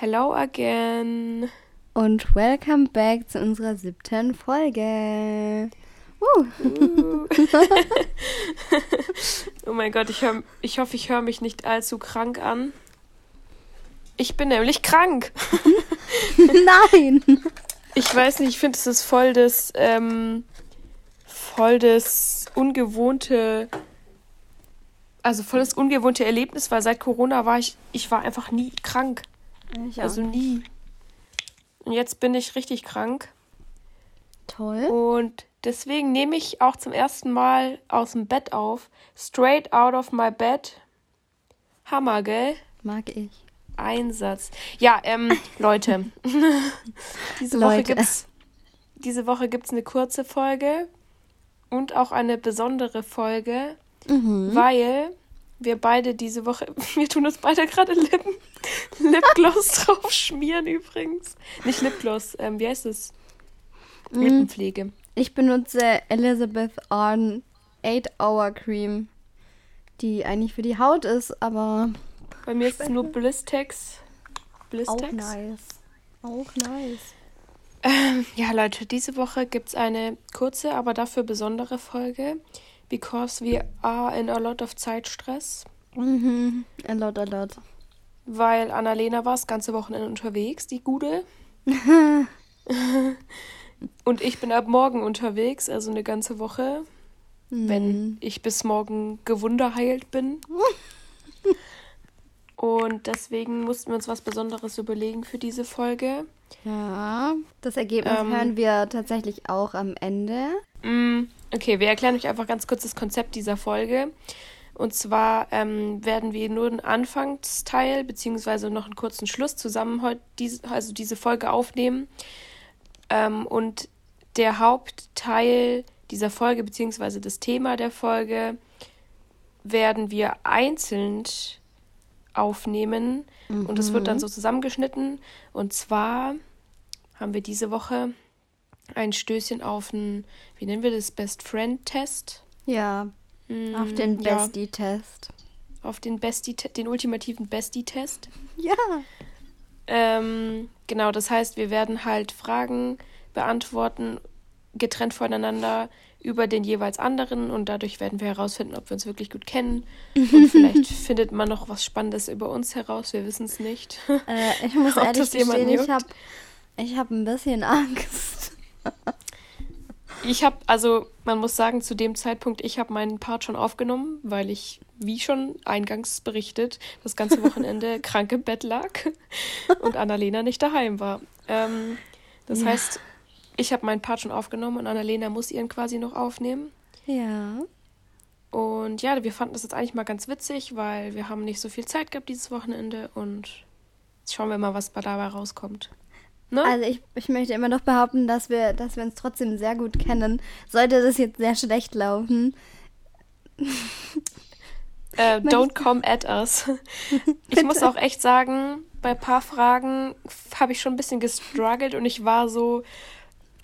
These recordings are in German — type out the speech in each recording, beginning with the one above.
Hello again. Und welcome back zu unserer siebten Folge. Uh. Uh. oh mein Gott, ich, hör, ich hoffe, ich höre mich nicht allzu krank an. Ich bin nämlich krank. Nein. Ich weiß nicht, ich finde, es ist voll das, ähm, voll das ungewohnte, also voll das ungewohnte Erlebnis, weil seit Corona war ich, ich war einfach nie krank. Ich Also nie. Und jetzt bin ich richtig krank. Toll. Und deswegen nehme ich auch zum ersten Mal aus dem Bett auf. Straight out of my bed. Hammer, gell? Mag ich. Einsatz. Ja, ähm, Leute. diese Woche Leute. gibt's diese Woche gibt's eine kurze Folge und auch eine besondere Folge, Mhm. weil wir beide diese Woche, wir tun uns beide gerade Lippen, Lipgloss drauf schmieren übrigens. Nicht Lipgloss, ähm, wie heißt es? Mhm. Lippenpflege. Ich benutze Elizabeth Arden 8-Hour Cream, die eigentlich für die Haut ist, aber Bei mir ist es nur Blistex. Blistex. nice. Auch nice. Ähm, ja, Leute, diese Woche gibt es eine kurze, aber dafür besondere Folge. Because we are in a lot of Zeitstress. Mhm. A lot, a lot. Weil Annalena war das ganze Wochenende unterwegs, die Gude. Und ich bin ab morgen unterwegs, also eine ganze Woche, wenn ich bis morgen gewunderheilt bin. Und deswegen mussten wir uns was Besonderes überlegen für diese Folge. Ja, das Ergebnis Ähm. hören wir tatsächlich auch am Ende. Mm, Okay, wir erklären euch einfach ganz kurz das Konzept dieser Folge. Und zwar ähm, werden wir nur einen Anfangsteil beziehungsweise noch einen kurzen Schluss zusammen heute diese, also diese Folge aufnehmen. Ähm, und der Hauptteil dieser Folge beziehungsweise das Thema der Folge werden wir einzeln aufnehmen und es wird dann so zusammengeschnitten. Und zwar haben wir diese Woche ein Stößchen auf einen, wie nennen wir das, Best Friend Test. Ja, auf den Mm, ja. Bestie-Test. Auf den Bestie, den ultimativen Bestie Test. Ja. Ähm, genau, das heißt, wir werden halt Fragen beantworten, getrennt voneinander über den jeweils anderen und dadurch werden wir herausfinden, ob wir uns wirklich gut kennen. Und vielleicht findet man noch was Spannendes über uns heraus, wir wissen es nicht. Äh, ich muss ehrlich gestehen, ich habe ich hab ein bisschen Angst. Ich habe, also man muss sagen, zu dem Zeitpunkt, ich habe meinen Part schon aufgenommen, weil ich, wie schon eingangs berichtet, das ganze Wochenende krank im Bett lag und Annalena nicht daheim war. Ähm, das Ja. heißt, ich habe meinen Part schon aufgenommen und Annalena muss ihren quasi noch aufnehmen. Ja. Und ja, wir fanden das jetzt eigentlich mal ganz witzig, weil wir haben nicht so viel Zeit gehabt dieses Wochenende und jetzt schauen wir mal, was dabei rauskommt. Ne? Also ich, ich möchte immer noch behaupten, dass wir, dass wir uns trotzdem sehr gut kennen. Sollte das jetzt sehr schlecht laufen. Äh, don't come at us. Ich muss auch echt sagen, bei ein paar Fragen habe ich schon ein bisschen gestruggelt und ich war so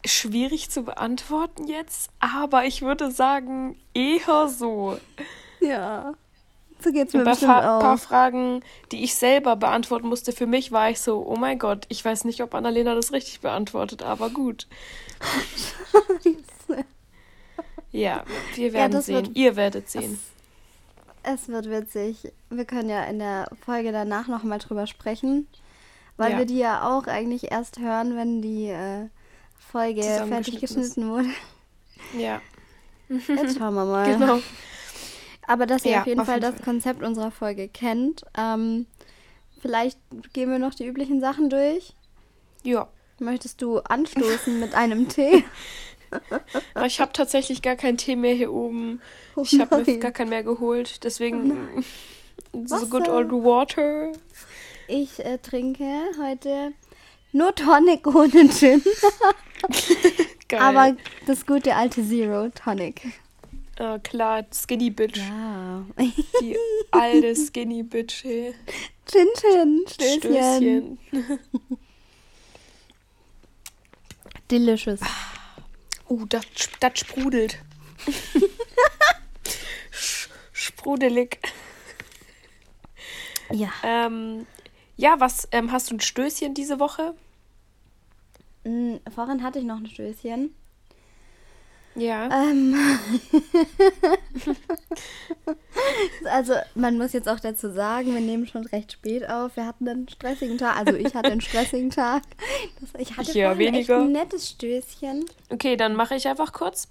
schwierig zu beantworten jetzt, aber ich würde sagen, eher so. Ja. So geht's mir ein bestimmt paar, paar auch. Fragen, die ich selber beantworten musste, für mich war ich so, oh mein Gott, ich weiß nicht, ob Annalena das richtig beantwortet, aber gut. Ja, wir werden das sehen. wird- Ihr werdet sehen. Es wird witzig. Wir können ja in der Folge danach nochmal drüber sprechen. Weil Ja. wir die ja auch eigentlich erst hören, wenn die äh, Folge fertig ist. geschnitten wurde. Ja, Jetzt schauen wir mal. genau. Aber dass ihr Ja, auf jeden auf Fall jeden das Fall. Konzept unserer Folge kennt. Ähm, vielleicht gehen wir noch die üblichen Sachen durch. Ja. Möchtest du anstoßen mit einem Tee? Aber ich habe tatsächlich gar keinen Tee mehr hier oben. Oh Ich habe mir gar keinen mehr geholt. Deswegen so Wasser. good old water. Ich äh, trinke heute nur Tonic ohne Gin. Geil. Aber das gute alte Zero Tonic. Ah, klar, Skinny Bitch. Ja. Die alte Skinny Bitch. Hey. Chin Chin. Stößchen. Stößchen. Delicious. Uh, das, das sprudelt. Sprudelig. Ja. Ähm, Ja, was ähm, hast du ein Stößchen diese Woche? Mm, Vorhin hatte ich noch ein Stößchen. Ja. Ähm. also, man muss jetzt auch dazu sagen, wir nehmen schon recht spät auf. Wir hatten einen stressigen Tag. Also, ich hatte einen stressigen Tag. Das, ich hatte Ja, vorhin echt weniger. ein nettes Stößchen. Okay, dann mache ich einfach kurz.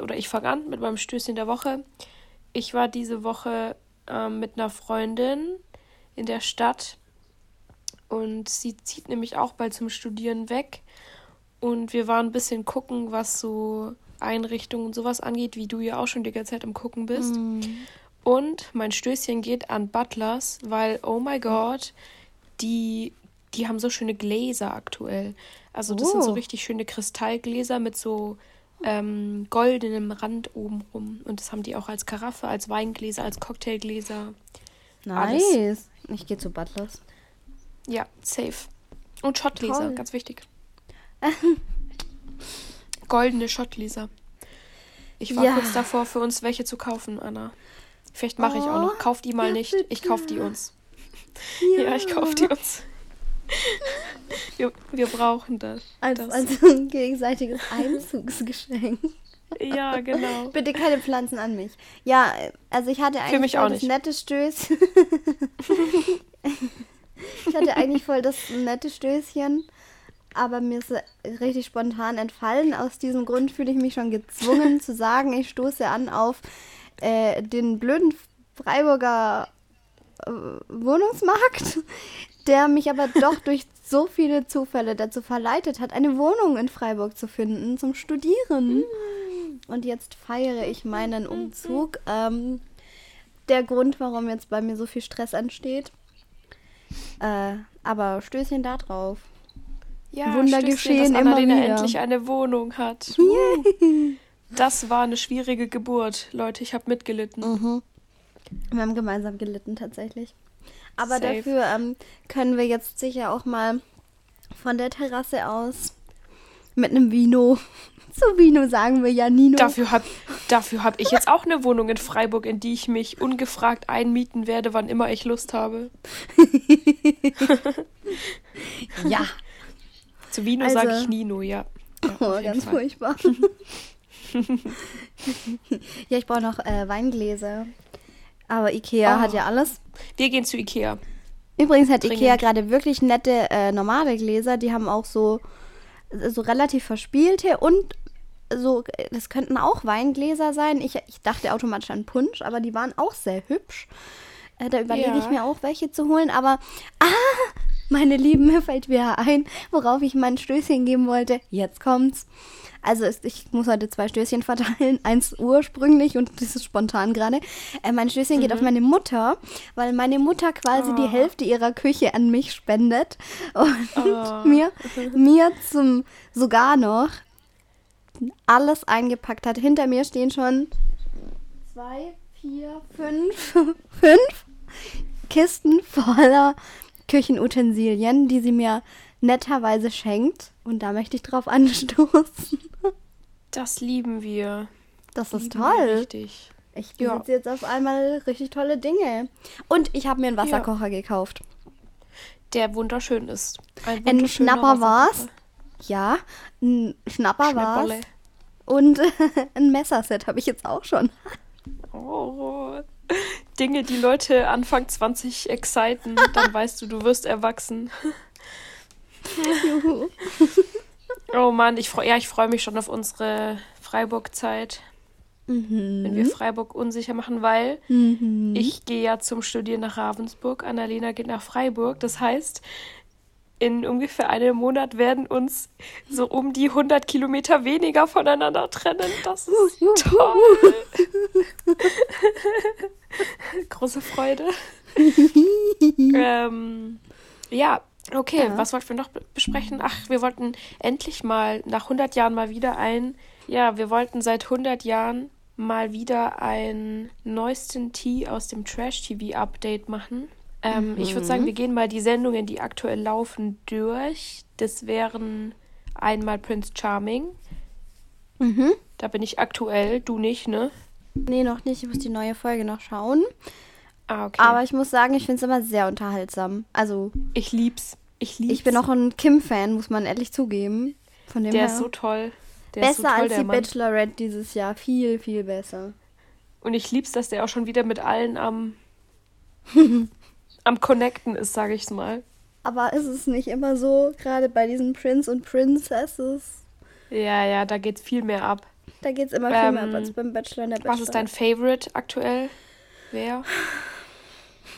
Oder ich fange an mit meinem Stößchen der Woche. Ich war diese Woche ähm, mit einer Freundin in der Stadt und sie zieht nämlich auch bald zum Studieren weg. Und wir waren ein bisschen gucken, was so Einrichtungen und sowas angeht, wie du ja auch schon die ganze Zeit am Gucken bist. Und mein Stößchen geht an Butlers, weil, oh my God, die, die haben so schöne Gläser aktuell. Also das sind so Oh. richtig schöne Kristallgläser mit so ähm, goldenem Rand oben rum. Und das haben die auch als Karaffe, als Weingläser, als Cocktailgläser. Alles. Nice. Ich gehe zu Butlers. Ja, safe. Und Shotgläser, Toll. ganz wichtig. Goldene Shotgläser. Ich war Ja. kurz davor, für uns welche zu kaufen, Anna. Vielleicht mache ich auch noch. Oh, Kauf die mal ja, nicht. Ich kauf die bitte. uns. Ja, ich kauf die uns. Wir, wir brauchen das. Als, das. als ein gegenseitiges Einzugsgeschenk. Ja, genau. Bitte keine Pflanzen an mich. Ja, also ich hatte eigentlich mich voll auch das nicht. nette Stößchen. ich hatte eigentlich voll das nette Stößchen, aber mir ist richtig spontan entfallen. Aus diesem Grund fühle ich mich schon gezwungen zu sagen, ich stoße an auf äh, den blöden Freiburger äh, Wohnungsmarkt, der mich aber doch durch so viele Zufälle dazu verleitet hat, eine Wohnung in Freiburg zu finden zum Studieren. Und jetzt feiere ich meinen Umzug. Ähm, der Grund, warum jetzt bei mir so viel Stress entsteht. Äh, aber Stößchen da drauf. Ja, Wunder geschehen dass immer Annalena wieder. endlich eine Wohnung hat. Das war eine schwierige Geburt, Leute. Ich habe mitgelitten. Wir haben gemeinsam gelitten tatsächlich. Aber Safe. dafür ähm, können wir jetzt sicher auch mal von der Terrasse aus mit einem Vino. Zu Vino sagen wir ja Nino. Dafür habe dafür hab ich jetzt auch eine Wohnung in Freiburg, in die ich mich ungefragt einmieten werde, wann immer ich Lust habe. Ja. Zu Vino Also- sage ich Nino, ja. ja Oh, ganz Fall. furchtbar. ja, ich brauche noch äh, Weingläser. Aber Ikea Oh. hat ja alles. Wir gehen zu Ikea. Übrigens hat Dringend. Ikea gerade wirklich nette äh, normale Gläser. Die haben auch so, so relativ verspielte und so, das könnten auch Weingläser sein. Ich, ich dachte automatisch an Punsch, aber die waren auch sehr hübsch. Äh, da überlege Ja. ich mir auch, welche zu holen. Aber, ah, meine Lieben, mir fällt wieder ein, worauf ich mein Stößchen geben wollte. Jetzt kommt's. Also ich muss heute zwei Stößchen verteilen. Eins ursprünglich und das ist spontan gerade. Äh, mein Stößchen geht auf meine Mutter, weil meine Mutter quasi die Oh. Hälfte ihrer Küche an mich spendet und Oh. mir, mir zum sogar noch alles eingepackt hat. Hinter mir stehen schon zwei, vier, fünf, fünf Kisten voller Küchenutensilien, die sie mir netterweise schenkt. Und da möchte ich drauf anstoßen. Das lieben wir. Das ist Lieben wir toll. Richtig. Ich Ja. besitze jetzt auf einmal richtig tolle Dinge. Und ich habe mir einen Wasserkocher gekauft. Der wunderschön ist. Ein, Ein Schnapper war's. Ja, ein Schnapper war's. Und ein Messerset habe ich jetzt auch schon. Oh. Dinge, die Leute Anfang 20 exciten, dann weißt du, du wirst erwachsen. Juhu. Oh Mann, ich freu, ja, ich freue mich schon auf unsere Freiburg-Zeit, wenn wir Freiburg unsicher machen, weil Mhm. ich gehe ja zum Studieren nach Ravensburg, Annalena geht nach Freiburg. Das heißt, in ungefähr einem Monat werden uns so um die 100 Kilometer weniger voneinander trennen. Das ist toll. Große Freude. ähm, ja, okay, Ja. was wollten wir noch be- besprechen? Ach, wir wollten endlich mal nach 100 Jahren mal wieder ein, ja, wir wollten seit 100 Jahren mal wieder ein neuesten Tee aus dem Trash-TV-Update machen. Ähm, Ich würde sagen, wir gehen mal die Sendungen, die aktuell laufen, durch. Das wären einmal Prince Charming. Mhm. Da bin ich aktuell, du nicht, ne? Nee, noch nicht. Ich muss die neue Folge noch schauen. Ah, okay. Aber ich muss sagen, ich finde es immer sehr unterhaltsam. Also, ich lieb's. Ich lieb's. ich bin auch ein Kim-Fan, muss man ehrlich zugeben. Von dem Der her. ist so toll. Der besser ist so toll, als die Mann. Bachelorette dieses Jahr. Viel, viel besser. Und ich lieb's, dass der auch schon wieder mit allen am, am Connecten ist, sage ich's mal. Aber ist es nicht immer so, gerade bei diesen Prince und Princesses? Ja, ja, da geht's viel mehr ab. Da geht es immer viel Ähm, mehr ab als beim Bachelor und der Bachelor. Was ist dein Favorite aktuell? Wer?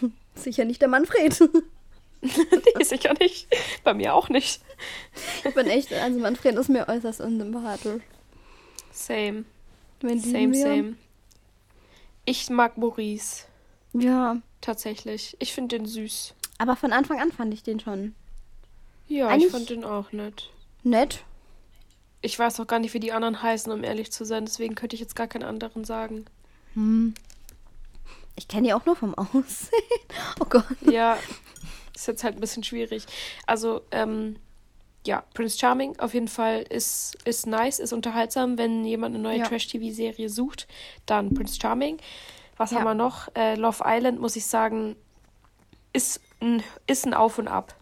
Sicher nicht der Manfred. nee, sicher nicht. Bei mir auch nicht. ich bin echt, also Manfred ist mir äußerst unsympathisch. Same. Same, same. Ich mag Maurice. Ja, Tatsächlich. Ich finde den süß. aber von Anfang an fand ich den schon Ja, Eigentlich- ich fand den auch nett. nett. Ich weiß auch gar nicht, wie die anderen heißen, um ehrlich zu sein. Deswegen könnte ich jetzt gar keinen anderen sagen. Hm. Ich kenne die auch nur vom Aussehen. Oh Gott. Ja, ist jetzt halt ein bisschen schwierig. Also, ähm, ja, Prince Charming auf jeden Fall ist, ist nice, ist unterhaltsam. Wenn jemand eine neue Ja. Trash-TV-Serie sucht, dann Prince Charming. Was Ja. haben wir noch? Äh, Love Island, muss ich sagen, ist ein, ist ein Auf und Ab.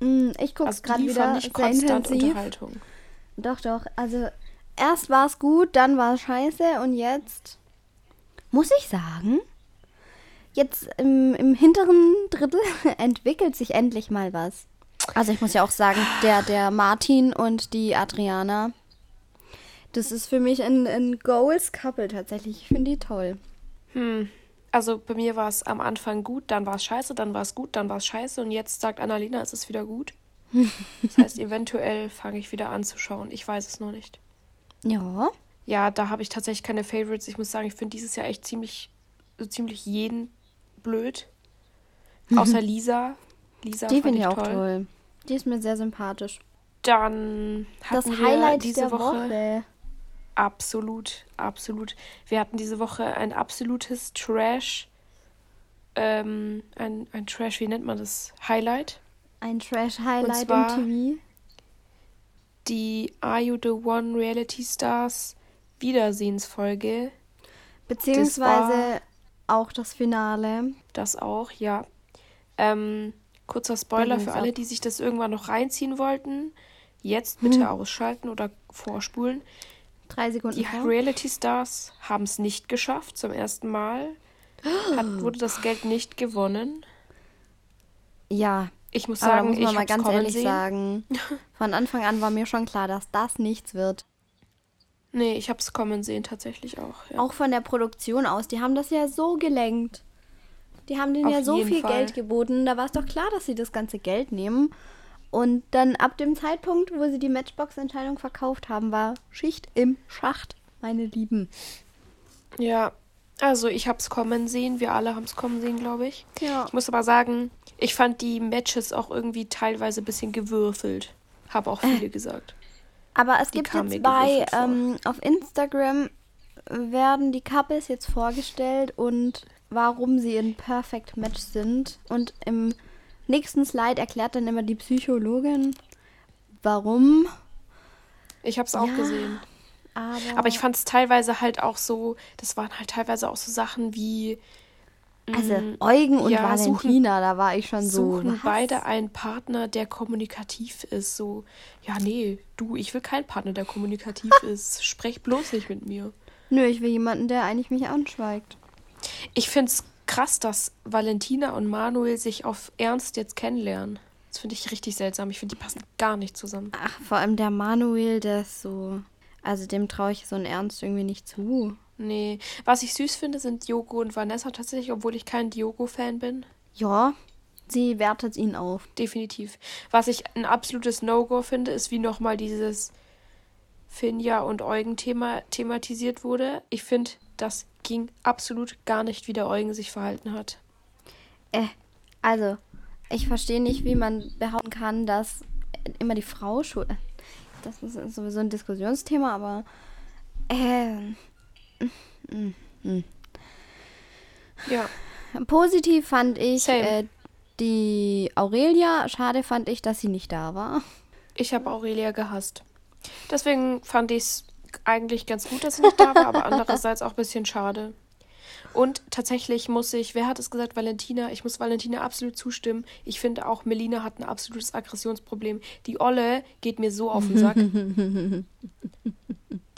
Hm, Ich gucke Also, es gerade die wieder sehr konstant intensiv. Unterhaltung. Doch, doch. Also erst war es gut, dann war es scheiße und jetzt muss ich sagen, jetzt im, im hinteren Drittel entwickelt sich endlich mal was. Also ich muss ja auch sagen, der, der Martin und die Adriana, das ist für mich ein, ein Goals Couple tatsächlich. Ich finde die toll. Hm. Also bei mir war es am Anfang gut, dann war es scheiße, dann war es gut, dann war es scheiße und jetzt sagt Annalena, es ist wieder gut. Das heißt, eventuell fange ich wieder an zu schauen. Ich weiß es noch nicht. Ja. Ja, da habe ich tatsächlich keine Favorites. Ich muss sagen, ich finde dieses Jahr echt ziemlich, so ziemlich jeden blöd. Außer Lisa. Lisa Die finde ich auch toll. toll. Die ist mir sehr sympathisch. Dann Das hatten wir Highlight diese Woche, Woche. Absolut, absolut. Wir hatten diese Woche ein absolutes Trash, ähm, ein, ein Trash, wie nennt man das? Highlight. Ein Trash-Highlight im TV. Die Are You the One Reality Stars Wiedersehensfolge. Beziehungsweise auch das Finale. Das auch, ja. Ähm, kurzer Spoiler für alle, die sich das irgendwann noch reinziehen wollten. Jetzt bitte Hm. ausschalten oder vorspulen. Drei Sekunden Die vor. Reality Stars haben es nicht geschafft zum ersten Mal. Hat, wurde das Geld nicht gewonnen. Ja, Ich muss sagen, muss man ich mal ganz ehrlich sehen. sagen. Von Anfang an war mir schon klar, dass das nichts wird. Nee, ich hab's kommen sehen tatsächlich auch. Ja. Auch von der Produktion aus. Die haben das ja so gelenkt. Die haben denen Auf ja so viel Fall. Geld geboten. Da war es doch klar, dass sie das ganze Geld nehmen. Und dann ab dem Zeitpunkt, wo sie die Matchbox-Entscheidung verkauft haben, war Schicht im Schacht, meine Lieben. ja, also ich hab's kommen sehen. Wir alle haben's kommen sehen, glaube ich. Ja. Ich muss aber sagen, ich fand die Matches auch irgendwie teilweise ein bisschen gewürfelt. Haben auch viele gesagt. Aber es Die gibt jetzt bei, ähm, auf Instagram werden die Couples jetzt vorgestellt und warum sie in Perfect Match sind. Und im nächsten Slide erklärt dann immer die Psychologin, warum. Ich hab's auch Ja, gesehen. Aber, Aber ich fand es teilweise halt auch so, das waren halt teilweise auch so Sachen wie also mm, Eugen und ja, suchen- Valentina, da war ich schon so. suchen was? beide einen Partner, der kommunikativ ist. So, ja, nee, du, ich will keinen Partner, der kommunikativ ist. Sprech bloß nicht mit mir. Nö, ich will jemanden, der eigentlich mich anschweigt. Ich find's krass, dass Valentina und Manuel sich auf Ernst jetzt kennenlernen. Das finde ich richtig seltsam. Ich finde, die passen gar nicht zusammen. Ach, vor allem der Manuel, der ist so. Also dem traue ich so einen Ernst irgendwie nicht zu. Nee. Was ich süß finde, sind Diogo und Vanessa tatsächlich, obwohl ich kein Diogo-Fan bin. Ja, sie wertet ihn auf. Definitiv. Was ich ein absolutes No-Go finde, ist, wie nochmal dieses Finja und Eugen-Thema thematisiert wurde. Ich finde, das ging absolut gar nicht, wie der Eugen sich verhalten hat. Äh, also, ich verstehe nicht, wie man behaupten kann, dass immer die Frau schuld. Das ist sowieso ein Diskussionsthema, aber. Äh, Ja. positiv fand ich äh, die Aurelia. Schade fand ich, dass sie nicht da war. Ich habe Aurelia gehasst. Deswegen fand ich es eigentlich ganz gut, dass sie nicht da war, aber andererseits auch ein bisschen schade. Und tatsächlich muss ich, wer hat es gesagt? Valentina. Ich muss Valentina absolut zustimmen. Ich finde auch, Melina hat ein absolutes Aggressionsproblem. Die Olle geht mir so auf den Sack.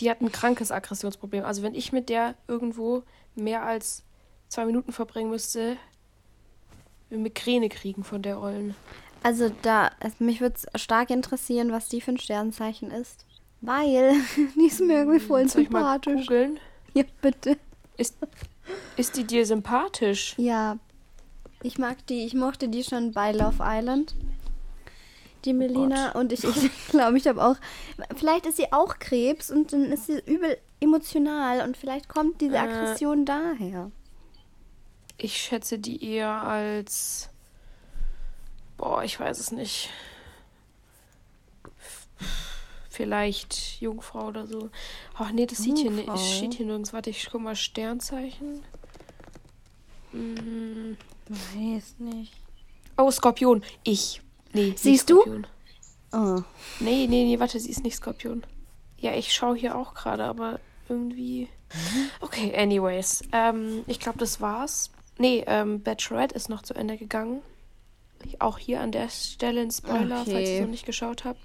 die hat ein krankes Aggressionsproblem. Also wenn ich mit der irgendwo mehr als zwei Minuten verbringen müsste, wir Migräne kriegen von der Ollen. Also da, also mich würde es stark interessieren, was die für ein Sternzeichen ist. Weil, die ist mir irgendwie voll Soll ich mal sympathisch. googeln? Ja, bitte. Ist, ist die dir sympathisch? Ja. Ich mag die, ich mochte die schon bei Love Island. Die Melina und ich, ich glaube, ich habe auch. Vielleicht ist sie auch Krebs und dann ist sie übel emotional und vielleicht kommt diese Äh. Aggression daher. Ich schätze die eher als. Boah, ich weiß es nicht. Vielleicht Jungfrau oder so. Ach nee, das sieht hier nicht. Steht hier nirgends. Warte, ich guck mal Sternzeichen. Mhm. Weiß nicht. Oh, Skorpion. Ich. Nee. Siehst du? Skorpion. Oh. Nee, nee, nee, warte, sie ist nicht Skorpion. Ja, ich schaue hier auch gerade, aber irgendwie. Okay, anyways. Ähm, ich glaube, das war's. Nee, ähm, Bachelorette ist noch zu Ende gegangen. Auch hier an der Stelle ein Spoiler, falls ihr Okay. es noch nicht geschaut habt.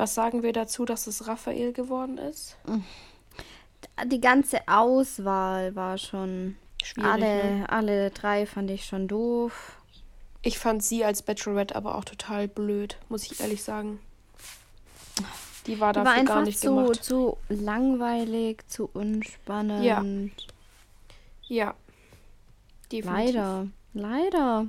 Was sagen wir dazu, dass es Raphael geworden ist? Die ganze Auswahl war schon. Schwierig, Alle, ne? alle drei fand ich schon doof. Ich fand sie als Bachelorette aber auch total blöd, muss ich ehrlich sagen. Die war Die dafür war einfach gar nicht zu, gemacht. zu langweilig, zu unspannend. Ja. Ja. Definitiv. Leider, leider.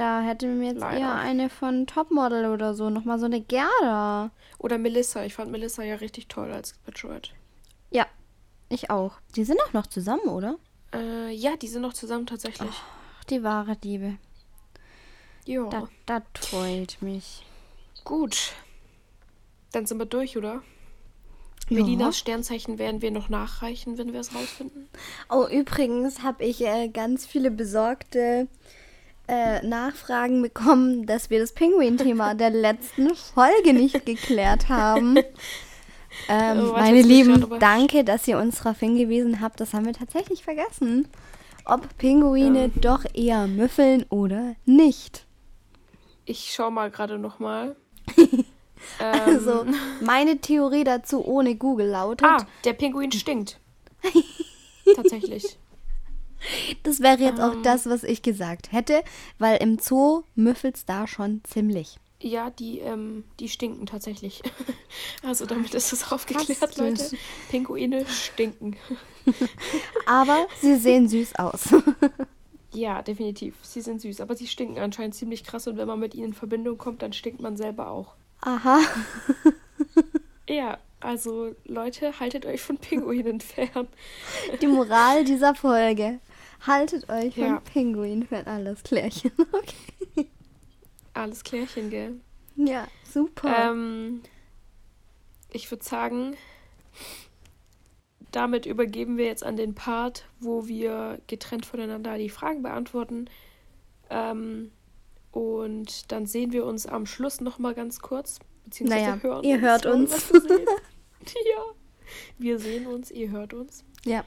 Da hätte mir jetzt Leider. eher eine von Topmodel oder so, nochmal so eine Gerda. Oder Melissa. Ich fand Melissa ja richtig toll als Bachelorette. Ja, ich auch. Die sind auch noch zusammen, oder? Äh, ja, die sind noch zusammen tatsächlich. Ach, die wahre Liebe. ja. Das, das freut mich. Gut. Dann sind wir durch, oder? Ja. Melinas Sternzeichen werden wir noch nachreichen, wenn wir es rausfinden. Oh, übrigens habe ich äh, ganz viele besorgte äh, Nachfragen bekommen, dass wir das Pinguin-Thema der letzten Folge nicht geklärt haben. Ähm, Oh, meine Lieben, danke, dass ihr uns darauf hingewiesen habt. Das haben wir tatsächlich vergessen. Ob Pinguine doch eher müffeln oder nicht. Ich schau mal gerade nochmal. ähm, Also, meine Theorie dazu ohne Google lautet, ah, der Pinguin stinkt. Tatsächlich. Das wäre jetzt auch ähm. das, was ich gesagt hätte, weil im Zoo müffelt's da schon ziemlich. Ja, die, ähm, die stinken tatsächlich. Also damit ist es aufgeklärt, Krass. Leute. Pinguine stinken. Aber sie sehen süß aus. Ja, definitiv. Sie sind süß, aber sie stinken anscheinend ziemlich krass und wenn man mit ihnen in Verbindung kommt, dann stinkt man selber auch. Aha. Ja, also Leute, haltet euch von Pinguinen fern. Die Moral dieser Folge. Haltet euch Ja. Pinguin für alles Klärchen. Okay. Alles klärchen, gell? Ja, super. Ähm, ich würde sagen, damit übergeben wir jetzt an den Part, wo wir getrennt voneinander die Fragen beantworten. Ähm, und dann sehen wir uns am Schluss nochmal ganz kurz. Beziehungsweise Naja, hören ihr uns, hört uns. ja, wir sehen uns, ihr hört uns. ja.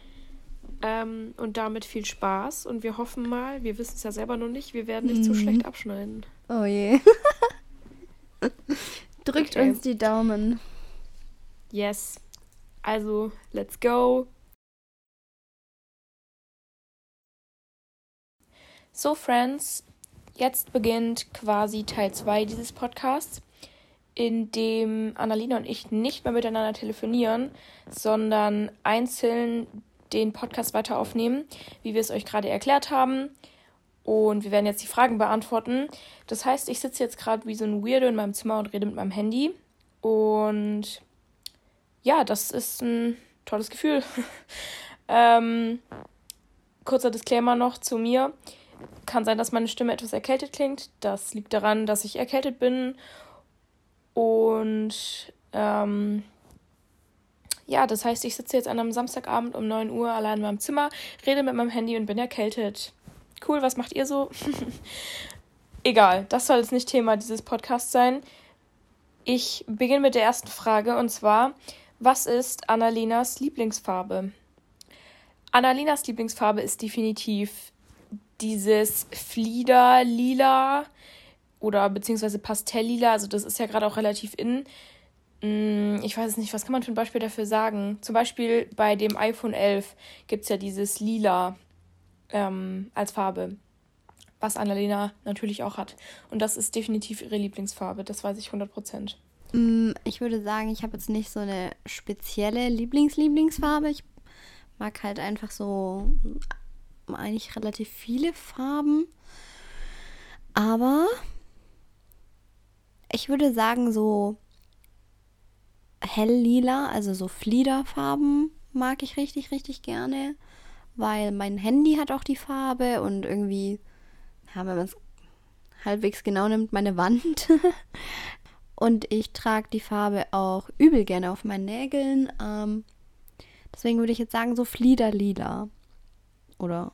Ähm, und damit viel Spaß. Und wir hoffen mal, wir wissen es ja selber noch nicht, wir werden nicht zu Mhm. schlecht abschneiden. Oh je. Drückt Okay. uns die Daumen. Yes. Also, let's go. So, Friends, jetzt beginnt quasi Teil 2 dieses Podcasts, in dem Annalena und ich nicht mehr miteinander telefonieren, sondern einzeln den Podcast weiter aufnehmen, wie wir es euch gerade erklärt haben. Und wir werden jetzt die Fragen beantworten. Das heißt, ich sitze jetzt gerade wie so ein Weirdo in meinem Zimmer und rede mit meinem Handy. Und ja, das ist ein tolles Gefühl. ähm, kurzer Disclaimer noch zu mir. Kann sein, dass meine Stimme etwas erkältet klingt. Das liegt daran, dass ich erkältet bin. Und ähm, ja, das heißt, ich sitze jetzt an einem Samstagabend um 9 Uhr allein in meinem Zimmer, rede mit meinem Handy und bin erkältet. Cool, was macht ihr so? Egal, das soll jetzt nicht Thema dieses Podcasts sein. Ich beginne mit der ersten Frage und zwar, was ist Annalenas Lieblingsfarbe? Annalenas Lieblingsfarbe ist definitiv dieses Flieder-Lila oder beziehungsweise Pastelllila. Also das ist ja gerade auch relativ in. Mm, ich weiß nicht, was kann man für ein Beispiel dafür sagen? Zum Beispiel bei dem iPhone 11 gibt es ja dieses Lila ähm, als Farbe, was Annalena natürlich auch hat. Und das ist definitiv ihre Lieblingsfarbe, das weiß ich 100%. Mm, ich würde sagen, ich habe jetzt nicht so eine spezielle Lieblings-Lieblingsfarbe. Ich mag halt einfach so eigentlich relativ viele Farben. Aber ich würde sagen, so hell-lila, also so Fliederfarben mag ich richtig, richtig gerne. Weil mein Handy hat auch die Farbe und irgendwie, ja, wenn man es halbwegs genau nimmt, meine Wand. und ich trage die Farbe auch übel gerne auf meinen Nägeln. Ähm, deswegen würde ich jetzt sagen, so Flieder-lila. Oder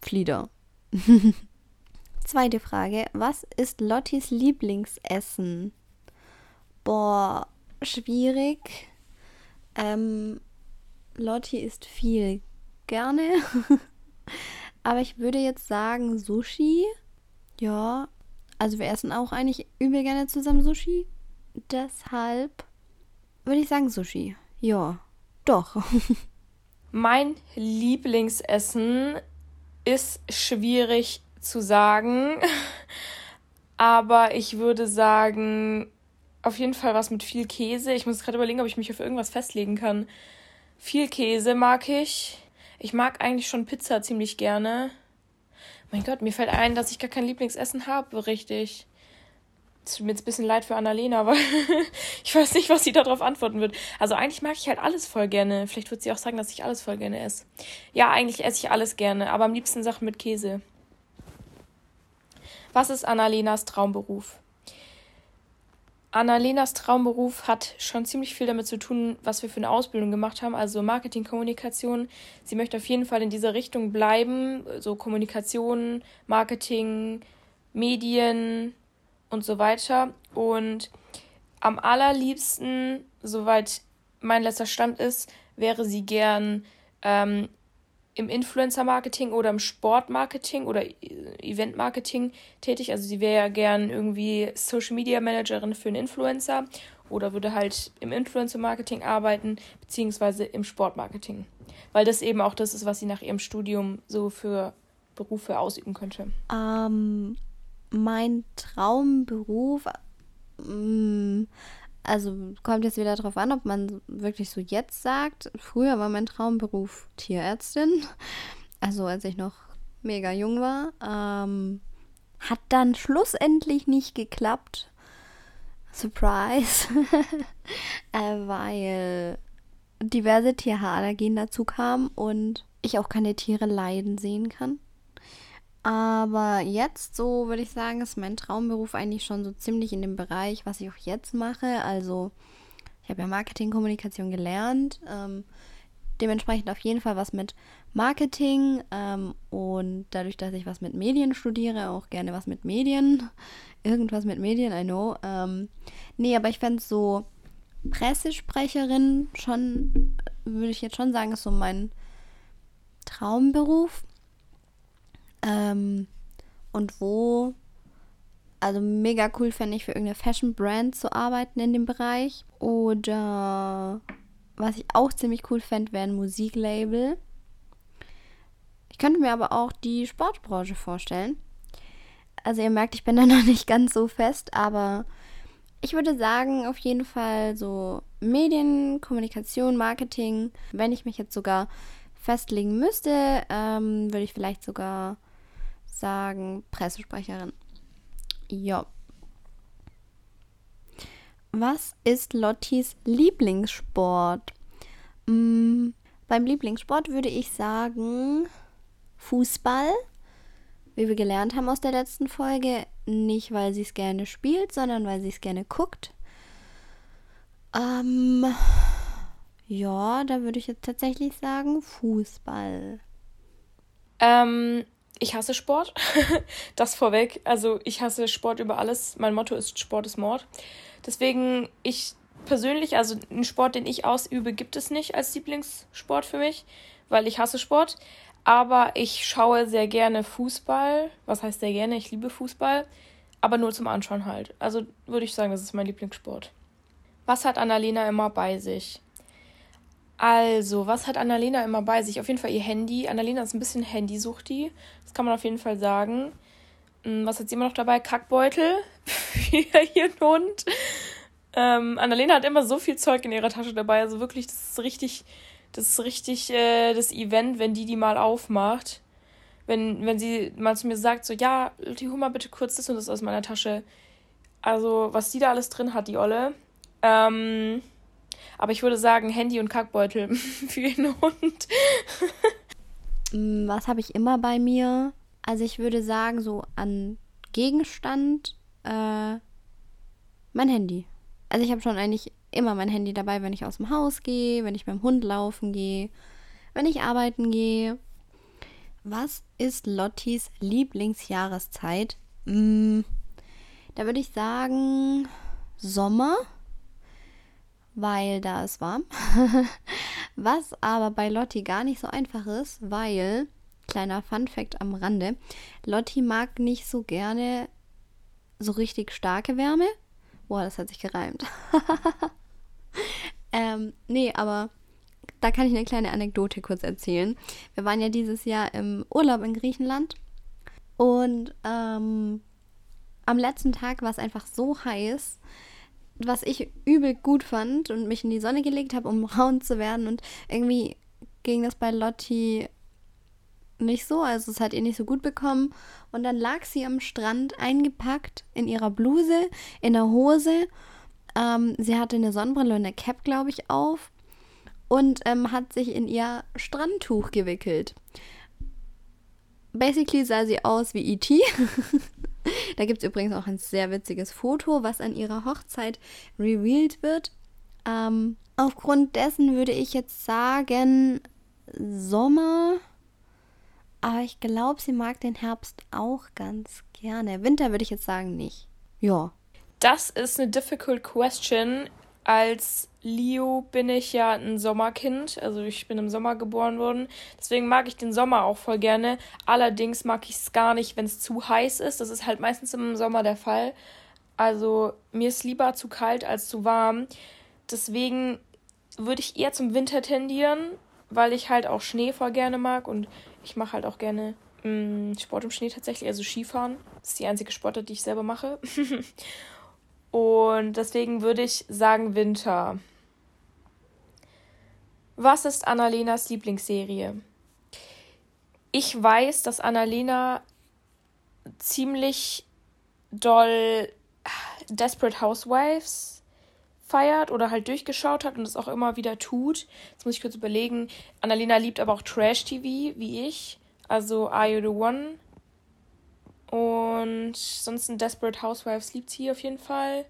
Flieder. Zweite Frage. Was ist Lottis Lieblingsessen? Boah, schwierig. Ähm, Lotti isst viel gerne. Aber ich würde jetzt sagen Sushi. Ja, also wir essen auch eigentlich übel gerne zusammen Sushi. Deshalb würde ich sagen Sushi. Ja, doch. Mein Lieblingsessen ist schwierig zu sagen, aber ich würde sagen, auf jeden Fall was mit viel Käse. Ich muss gerade überlegen, ob ich mich auf irgendwas festlegen kann. Viel Käse mag ich. Ich mag eigentlich schon Pizza ziemlich gerne. Mein Gott, mir fällt ein, dass ich gar kein Lieblingsessen habe, richtig. Es tut mir jetzt ein bisschen leid für Annalena, weil ich weiß nicht, was sie darauf antworten wird. Also eigentlich mag ich halt alles voll gerne. Vielleicht wird sie auch sagen, dass ich alles voll gerne esse. Ja, eigentlich esse ich alles gerne, aber am liebsten Sachen mit Käse. Was ist Annalenas Traumberuf? Annalenas Traumberuf hat schon ziemlich viel damit zu tun, was wir für eine Ausbildung gemacht haben, also Marketing, Kommunikation. Sie möchte auf jeden Fall in dieser Richtung bleiben, so Kommunikation, Marketing, Medien und so weiter. Und am allerliebsten, soweit mein letzter Stand ist, wäre sie gern ähm, im Influencer-Marketing oder im Sportmarketing oder Event-Marketing tätig. Also sie wäre ja gern irgendwie Social-Media-Managerin für einen Influencer oder würde halt im Influencer-Marketing arbeiten, beziehungsweise im Sportmarketing. Weil das eben auch das ist, was sie nach ihrem Studium so für Berufe ausüben könnte. Ähm, mein Traumberuf, ähm, also kommt jetzt wieder darauf an, ob man wirklich so jetzt sagt. Früher war mein Traumberuf Tierärztin. Also als ich noch mega jung war. Ähm, hat dann schlussendlich nicht geklappt. Surprise. äh, weil diverse Tierhaarallergien dazu kamen und ich auch keine Tiere leiden sehen kann. Aber jetzt, so würde ich sagen, ist mein Traumberuf eigentlich schon so ziemlich in dem Bereich, was ich auch jetzt mache. Also, ich habe ja Marketing, Kommunikation gelernt. Ähm, dementsprechend auf jeden Fall was mit Marketing ähm, und dadurch, dass ich was mit Medien studiere, auch gerne was mit Medien. Irgendwas mit Medien, I know. Ähm, nee, aber ich fände so Pressesprecherin schon, würde ich jetzt schon sagen, ist so mein Traumberuf. Ähm, und wo, also mega cool fände ich für irgendeine Fashion Brand zu arbeiten in dem Bereich. Oder was ich auch ziemlich cool fände, wäre ein Musiklabel. Ich könnte mir aber auch die Sportbranche vorstellen. Also ihr merkt, ich bin da noch nicht ganz so fest, aber ich würde sagen, auf jeden Fall so Medien, Kommunikation, Marketing. Wenn ich mich jetzt sogar festlegen müsste, ähm, würde ich vielleicht sogar sagen Pressesprecherin. Ja. Was ist Lottis Lieblingssport? Mm, beim Lieblingssport würde ich sagen Fußball. Wie wir gelernt haben aus der letzten Folge. Nicht, weil sie es gerne spielt, sondern weil sie es gerne guckt. Ähm, ja, da würde ich jetzt tatsächlich sagen Fußball. Ähm, ich hasse Sport. das vorweg. Also ich hasse Sport über alles. Mein Motto ist Sport ist Mord. Deswegen, ich persönlich, also einen Sport, den ich ausübe, gibt es nicht als Lieblingssport für mich, weil ich hasse Sport. Aber ich schaue sehr gerne Fußball. Was heißt sehr gerne? Ich liebe Fußball. Aber nur zum Anschauen halt. Also würde ich sagen, das ist mein Lieblingssport. Was hat Annalena immer bei sich? Also, was hat Annalena immer bei sich? Auf jeden Fall ihr Handy. Annalena ist ein bisschen Handysuchti. Das kann man auf jeden Fall sagen. Hm, was hat sie immer noch dabei? Kackbeutel. Für ihren Hund. Ähm, Annalena hat immer so viel Zeug in ihrer Tasche dabei. Also wirklich, das ist richtig, das ist richtig äh, das Event, wenn die die mal aufmacht. Wenn, wenn sie mal zu mir sagt, so, ja, die mal bitte kurz das und das aus meiner Tasche. Also, was die da alles drin hat, die Olle. Ähm, aber ich würde sagen, Handy und Kackbeutel für ihren Hund. Was habe ich immer bei mir? Also ich würde sagen, so an Gegenstand äh, mein Handy. Also ich habe schon eigentlich immer mein Handy dabei, wenn ich aus dem Haus gehe, wenn ich beim Hund laufen gehe, wenn ich arbeiten gehe. Was ist Lottis Lieblingsjahreszeit? Mm, da würde ich sagen Sommer, weil da ist warm. Was aber bei Lotti gar nicht so einfach ist, weil, kleiner Fun fact am Rande, Lotti mag nicht so gerne so richtig starke Wärme. Boah, das hat sich gereimt. ähm, nee, aber da kann ich eine kleine Anekdote kurz erzählen. Wir waren ja dieses Jahr im Urlaub in Griechenland und ähm, am letzten Tag war es einfach so heiß, was ich übel gut fand und mich in die Sonne gelegt habe, um braun zu werden. Und irgendwie ging das bei Lotti nicht so, also es hat ihr nicht so gut bekommen. Und dann lag sie am Strand eingepackt in ihrer Bluse, in der Hose. Ähm, sie hatte eine Sonnenbrille und eine Cap, glaube ich, auf und ähm, hat sich in ihr Strandtuch gewickelt. Basically sah sie aus wie E.T. da gibt es übrigens auch ein sehr witziges Foto, was an ihrer Hochzeit revealed wird. Ähm, aufgrund dessen würde ich jetzt sagen Sommer aber ich glaube, sie mag den Herbst auch ganz gerne. Winter würde ich jetzt sagen nicht. Ja. Das ist eine difficult question. Als Leo bin ich ja ein Sommerkind. Also ich bin im Sommer geboren worden. Deswegen mag ich den Sommer auch voll gerne. Allerdings mag ich es gar nicht, wenn es zu heiß ist. Das ist halt meistens im Sommer der Fall. Also mir ist lieber zu kalt als zu warm. Deswegen würde ich eher zum Winter tendieren, weil ich halt auch Schnee voll gerne mag und ich mache halt auch gerne mh, mm, Sport im Schnee tatsächlich, also Skifahren. Das ist die einzige Sportart, die ich selber mache. Und deswegen würde ich sagen Winter. Was ist Annalenas Lieblingsserie? Ich weiß, dass Annalena ziemlich doll Desperate Housewives feiert oder halt durchgeschaut hat und es auch immer wieder tut. Jetzt muss ich kurz überlegen. Annalena liebt aber auch Trash-TV, wie ich. Also Are You the One? Und sonst ein Desperate Housewives liebt sie auf jeden Fall.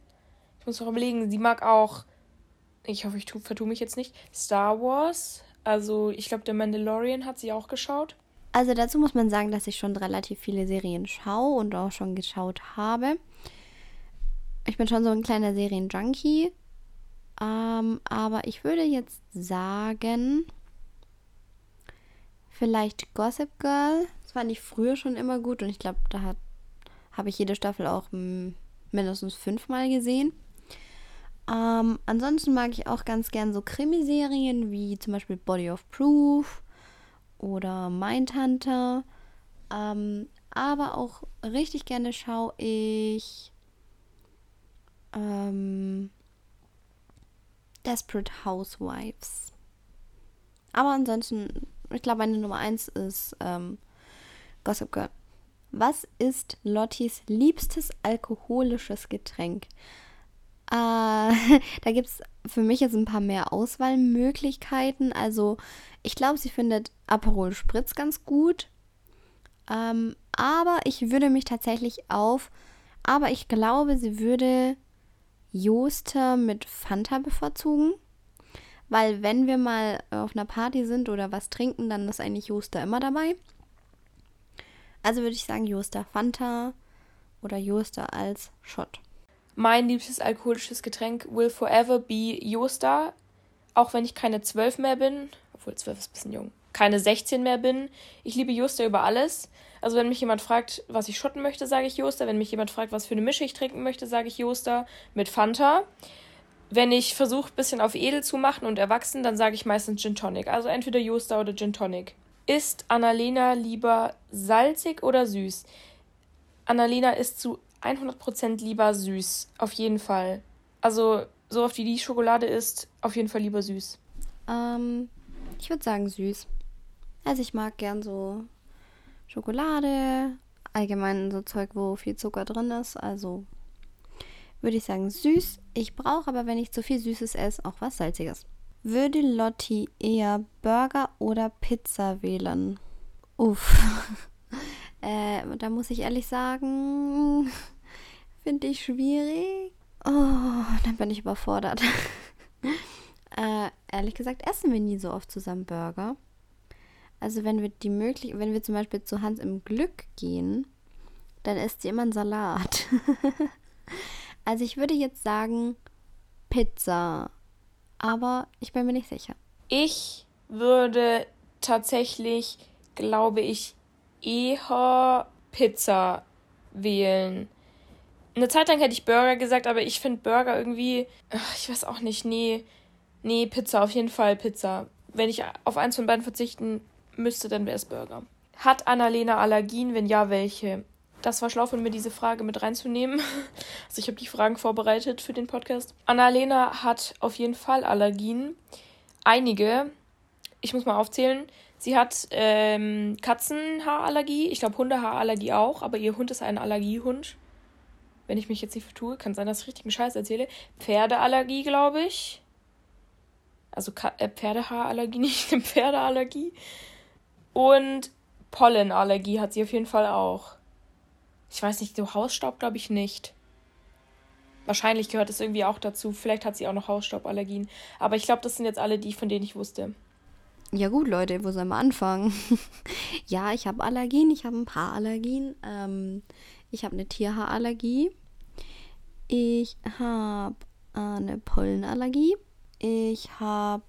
Ich muss noch überlegen, sie mag auch, ich hoffe, ich vertue mich jetzt nicht, Star Wars. Also ich glaube, der Mandalorian hat sie auch geschaut. Also dazu muss man sagen, dass ich schon relativ viele Serien schaue und auch schon geschaut habe. Ich bin schon so ein kleiner Serienjunkie. Ähm, aber ich würde jetzt sagen, vielleicht Gossip Girl. Das fand ich früher schon immer gut und ich glaube, da habe ich jede Staffel auch mindestens fünfmal gesehen. Ähm, ansonsten mag ich auch ganz gern so Krimiserien wie zum Beispiel Body of Proof oder Mindhunter. Ähm, aber auch richtig gerne schaue ich ähm, Desperate Housewives. Aber ansonsten, ich glaube, meine Nummer 1 ist ähm, Gossip Girl. Was ist Lottis liebstes alkoholisches Getränk? Äh, da gibt es für mich jetzt ein paar mehr Auswahlmöglichkeiten. Also, ich glaube, sie findet Aperol Spritz ganz gut. Ähm, aber ich würde mich tatsächlich auf. Aber ich glaube, sie würde Joster mit Fanta bevorzugen. Weil wenn wir mal auf einer Party sind oder was trinken, dann ist eigentlich Joster immer dabei. Also würde ich sagen Joster Fanta oder Joster als Shot. Mein liebstes alkoholisches Getränk will forever be Joster. Auch wenn ich keine 12 mehr bin. Obwohl 12 ist ein bisschen jung. keine 16 mehr bin. Ich liebe Juster über alles. Also wenn mich jemand fragt, was ich schotten möchte, sage ich Juster. Wenn mich jemand fragt, was für eine Mische ich trinken möchte, sage ich Juster mit Fanta. Wenn ich versuche, ein bisschen auf edel zu machen und erwachsen, dann sage ich meistens Gin Tonic. Also entweder Juster oder Gin Tonic. Ist Annalena lieber salzig oder süß? Annalena ist zu 100% lieber süß. Auf jeden Fall. Also so oft wie die Schokolade ist, auf jeden Fall lieber süß. Ähm, ich würde sagen süß. Also ich mag gern so Schokolade, allgemein so Zeug, wo viel Zucker drin ist. Also würde ich sagen süß. Ich brauche aber, wenn ich zu viel Süßes esse, auch was Salziges. Würde Lotti eher Burger oder Pizza wählen? Uff. äh, da muss ich ehrlich sagen, finde ich schwierig. Oh, dann bin ich überfordert. äh, ehrlich gesagt, essen wir nie so oft zusammen Burger. Also wenn wir die möglich, wenn wir zum Beispiel zu Hans im Glück gehen, dann isst sie immer einen Salat. also ich würde jetzt sagen Pizza, aber ich bin mir nicht sicher. Ich würde tatsächlich, glaube ich, eher Pizza wählen. Eine Zeit lang hätte ich Burger gesagt, aber ich finde Burger irgendwie, ach, ich weiß auch nicht, nee, nee, Pizza, auf jeden Fall Pizza. Wenn ich auf eins von beiden verzichten müsste, dann wäre es Burger. Hat Annalena Allergien? Wenn ja, welche? Das war schlau von mir, diese Frage mit reinzunehmen. Also ich habe die Fragen vorbereitet für den Podcast. Annalena hat auf jeden Fall Allergien. Einige. Ich muss mal aufzählen. Sie hat ähm, Katzenhaarallergie. Ich glaube Hundehaarallergie auch, aber ihr Hund ist ein Allergiehund. Wenn ich mich jetzt nicht vertue, kann sein, dass ich richtigen Scheiß erzähle. Pferdeallergie, glaube ich. Also Ka äh, Pferdehaarallergie, nicht eine Pferdeallergie. Und Pollenallergie hat sie auf jeden Fall auch. Ich weiß nicht, so Hausstaub glaube ich nicht. Wahrscheinlich gehört es irgendwie auch dazu. Vielleicht hat sie auch noch Hausstauballergien. Aber ich glaube, das sind jetzt alle die, von denen ich wusste. Ja gut, Leute, wo sollen wir anfangen? ja, ich habe Allergien, ich habe ein paar Allergien. Ähm, ich habe eine Tierhaarallergie. Ich habe eine Pollenallergie. Ich habe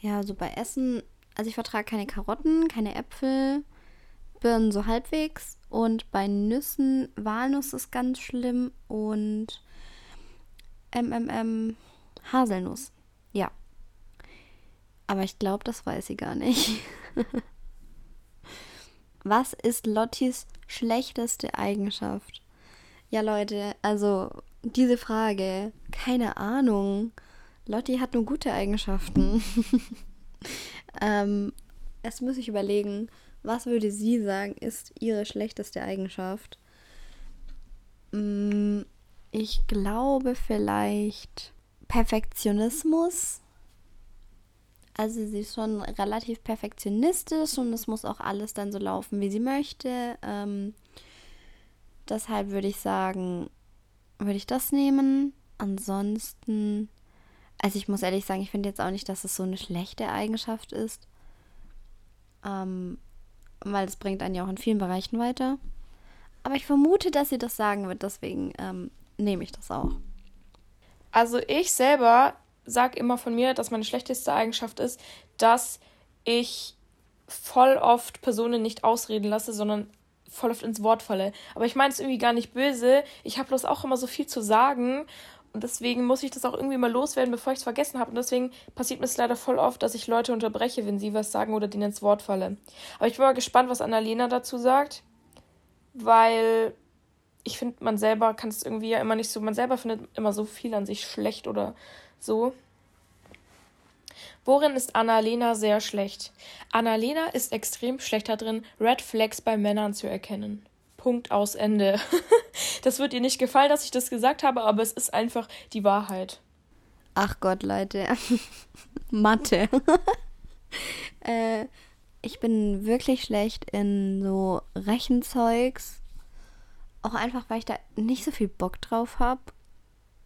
ja so bei Essen also ich vertrage keine Karotten, keine Äpfel, Birnen so halbwegs. Und bei Nüssen, Walnuss ist ganz schlimm und MMM Haselnuss. Aber ich glaube, das weiß sie gar nicht. Was ist Lottis schlechteste Eigenschaft? Ja, Leute, also diese Frage, keine Ahnung. Lotti hat nur gute Eigenschaften. Ähm, erst muss ich überlegen, was würde sie sagen, ist ihre schlechteste Eigenschaft? Mm, ich glaube vielleicht Perfektionismus. Also sie ist schon relativ perfektionistisch und es muss auch alles dann so laufen, wie sie möchte. Ähm, deshalb würde ich sagen, würde ich das nehmen. Ansonsten also ich muss ehrlich sagen, ich finde jetzt auch nicht, dass es so eine schlechte Eigenschaft ist. Ähm, weil es bringt einen ja auch in vielen Bereichen weiter. Aber ich vermute, dass sie das sagen wird, deswegen ähm, nehme ich das auch. Also ich selber sage immer von mir, dass meine schlechteste Eigenschaft ist, dass ich voll oft Personen nicht ausreden lasse, sondern voll oft ins Wort falle. Aber ich meine es irgendwie gar nicht böse. Ich habe bloß auch immer so viel zu sagen und deswegen muss ich das auch irgendwie mal loswerden, bevor ich es vergessen habe. Und deswegen passiert mir es leider voll oft, dass ich Leute unterbreche, wenn sie was sagen oder denen ins Wort falle. Aber ich bin mal gespannt, was Annalena dazu sagt. Weil ich finde, man selber kann es irgendwie ja immer nicht so, man selber findet immer so viel an sich schlecht oder so. Worin ist Annalena sehr schlecht? Annalena ist extrem schlecht darin, Red Flags bei Männern zu erkennen. Punkt aus Ende. das wird ihr nicht gefallen, dass ich das gesagt habe, aber es ist einfach die Wahrheit. Ach Gott, Leute. Mathe. äh, ich bin wirklich schlecht in so Rechenzeugs. Auch einfach, weil ich da nicht so viel Bock drauf habe.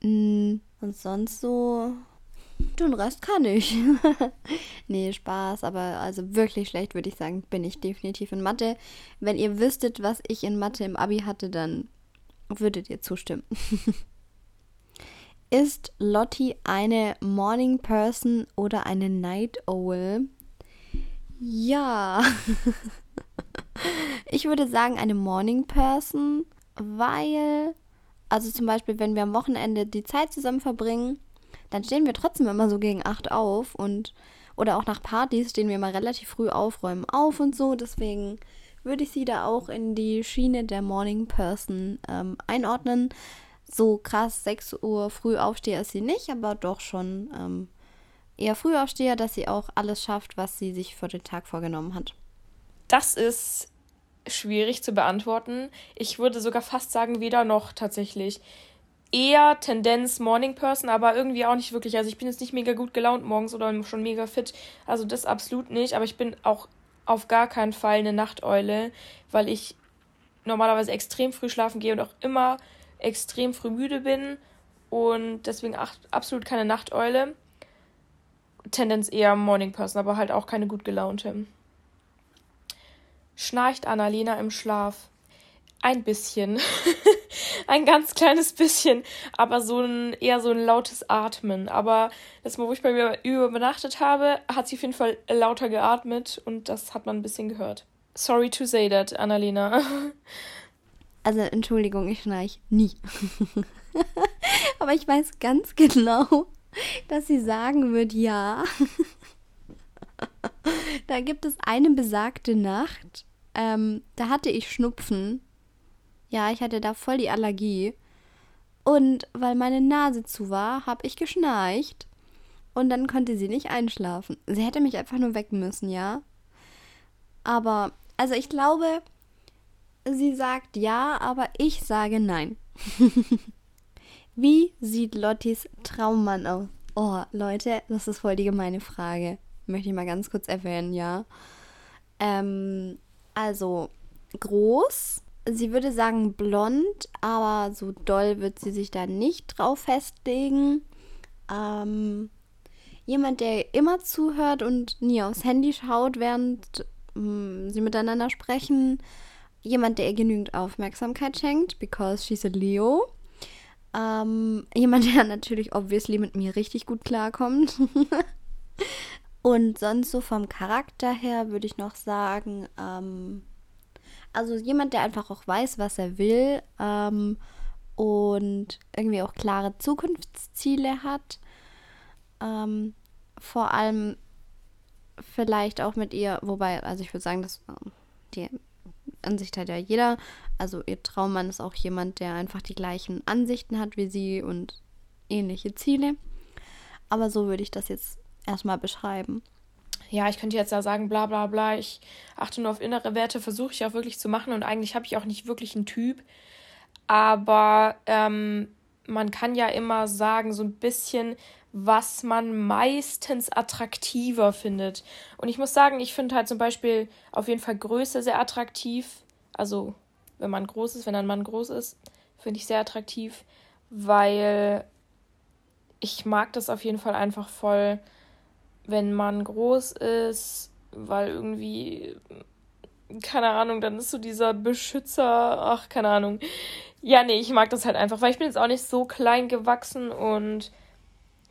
Mm, und sonst so den Rest kann ich. nee, Spaß, aber also wirklich schlecht würde ich sagen, bin ich definitiv in Mathe. Wenn ihr wüsstet, was ich in Mathe im Abi hatte, dann würdet ihr zustimmen. Ist Lotti eine Morning Person oder eine Night Owl? Ja. ich würde sagen, eine Morning Person, weil, also zum Beispiel, wenn wir am Wochenende die Zeit zusammen verbringen, dann stehen wir trotzdem immer so gegen 8 auf und oder auch nach Partys stehen wir immer relativ früh auf, räumen auf und so. Deswegen würde ich sie da auch in die Schiene der Morning Person ähm, einordnen. So krass 6 Uhr früh aufsteher ist sie nicht, aber doch schon ähm, eher Frühaufsteher, dass sie auch alles schafft, was sie sich für den Tag vorgenommen hat. Das ist schwierig zu beantworten. Ich würde sogar fast sagen, weder noch tatsächlich. Eher Tendenz Morning Person, aber irgendwie auch nicht wirklich. Also ich bin jetzt nicht mega gut gelaunt morgens oder schon mega fit. Also das absolut nicht. Aber ich bin auch auf gar keinen Fall eine Nachteule, weil ich normalerweise extrem früh schlafen gehe und auch immer extrem früh müde bin. Und deswegen absolut keine Nachteule. Tendenz eher Morning Person, aber halt auch keine gut gelaunte. Schnarcht Annalena im Schlaf? Ein bisschen. ein ganz kleines bisschen. Aber so ein, eher so ein lautes Atmen. Aber das Mal, wo ich bei mir übernachtet habe, hat sie auf jeden Fall lauter geatmet und das hat man ein bisschen gehört. Sorry to say that, Annalena. Also, Entschuldigung, ich schnarch nie. Aber ich weiß ganz genau, dass sie sagen wird, ja. da gibt es eine besagte Nacht, ähm, da hatte ich Schnupfen. Ja, ich hatte da voll die Allergie. Und weil meine Nase zu war, habe ich geschnarcht. Und dann konnte sie nicht einschlafen. Sie hätte mich einfach nur wecken müssen, ja. Aber, also ich glaube, sie sagt ja, aber ich sage nein. Wie sieht Lottis Traummann aus? Oh, Leute, das ist voll die gemeine Frage. Möchte ich mal ganz kurz erwähnen, ja. Ähm, also groß. Sie würde sagen blond, aber so doll wird sie sich da nicht drauf festlegen. Ähm, jemand, der immer zuhört und nie aufs Handy schaut, während mh, sie miteinander sprechen. Jemand, der ihr genügend Aufmerksamkeit schenkt, because she's a Leo. Ähm, jemand, der natürlich obviously mit mir richtig gut klarkommt. Und sonst so vom Charakter her würde ich noch sagen, ähm, also jemand, der einfach auch weiß, was er will ähm, und irgendwie auch klare Zukunftsziele hat. Ähm, vor allem vielleicht auch mit ihr, wobei, also ich würde sagen, dass ähm, die Ansicht hat ja jeder. Also ihr Traummann ist auch jemand, der einfach die gleichen Ansichten hat wie sie und ähnliche Ziele. Aber so würde ich das jetzt erstmal beschreiben. Ja, ich könnte jetzt ja sagen, bla bla bla, ich achte nur auf innere Werte, versuche ich auch wirklich zu machen und eigentlich habe ich auch nicht wirklich einen Typ. Aber ähm, man kann ja immer sagen, so ein bisschen, was man meistens attraktiver findet. Und ich muss sagen, ich finde halt zum Beispiel auf jeden Fall Größe sehr attraktiv. Also, wenn man groß ist, wenn ein Mann groß ist, finde ich sehr attraktiv, weil ich mag das auf jeden Fall einfach voll, wenn man groß ist, weil irgendwie, keine Ahnung, dann ist so dieser Beschützer, ach, keine Ahnung. Ja, nee, ich mag das halt einfach, weil ich bin jetzt auch nicht so klein gewachsen und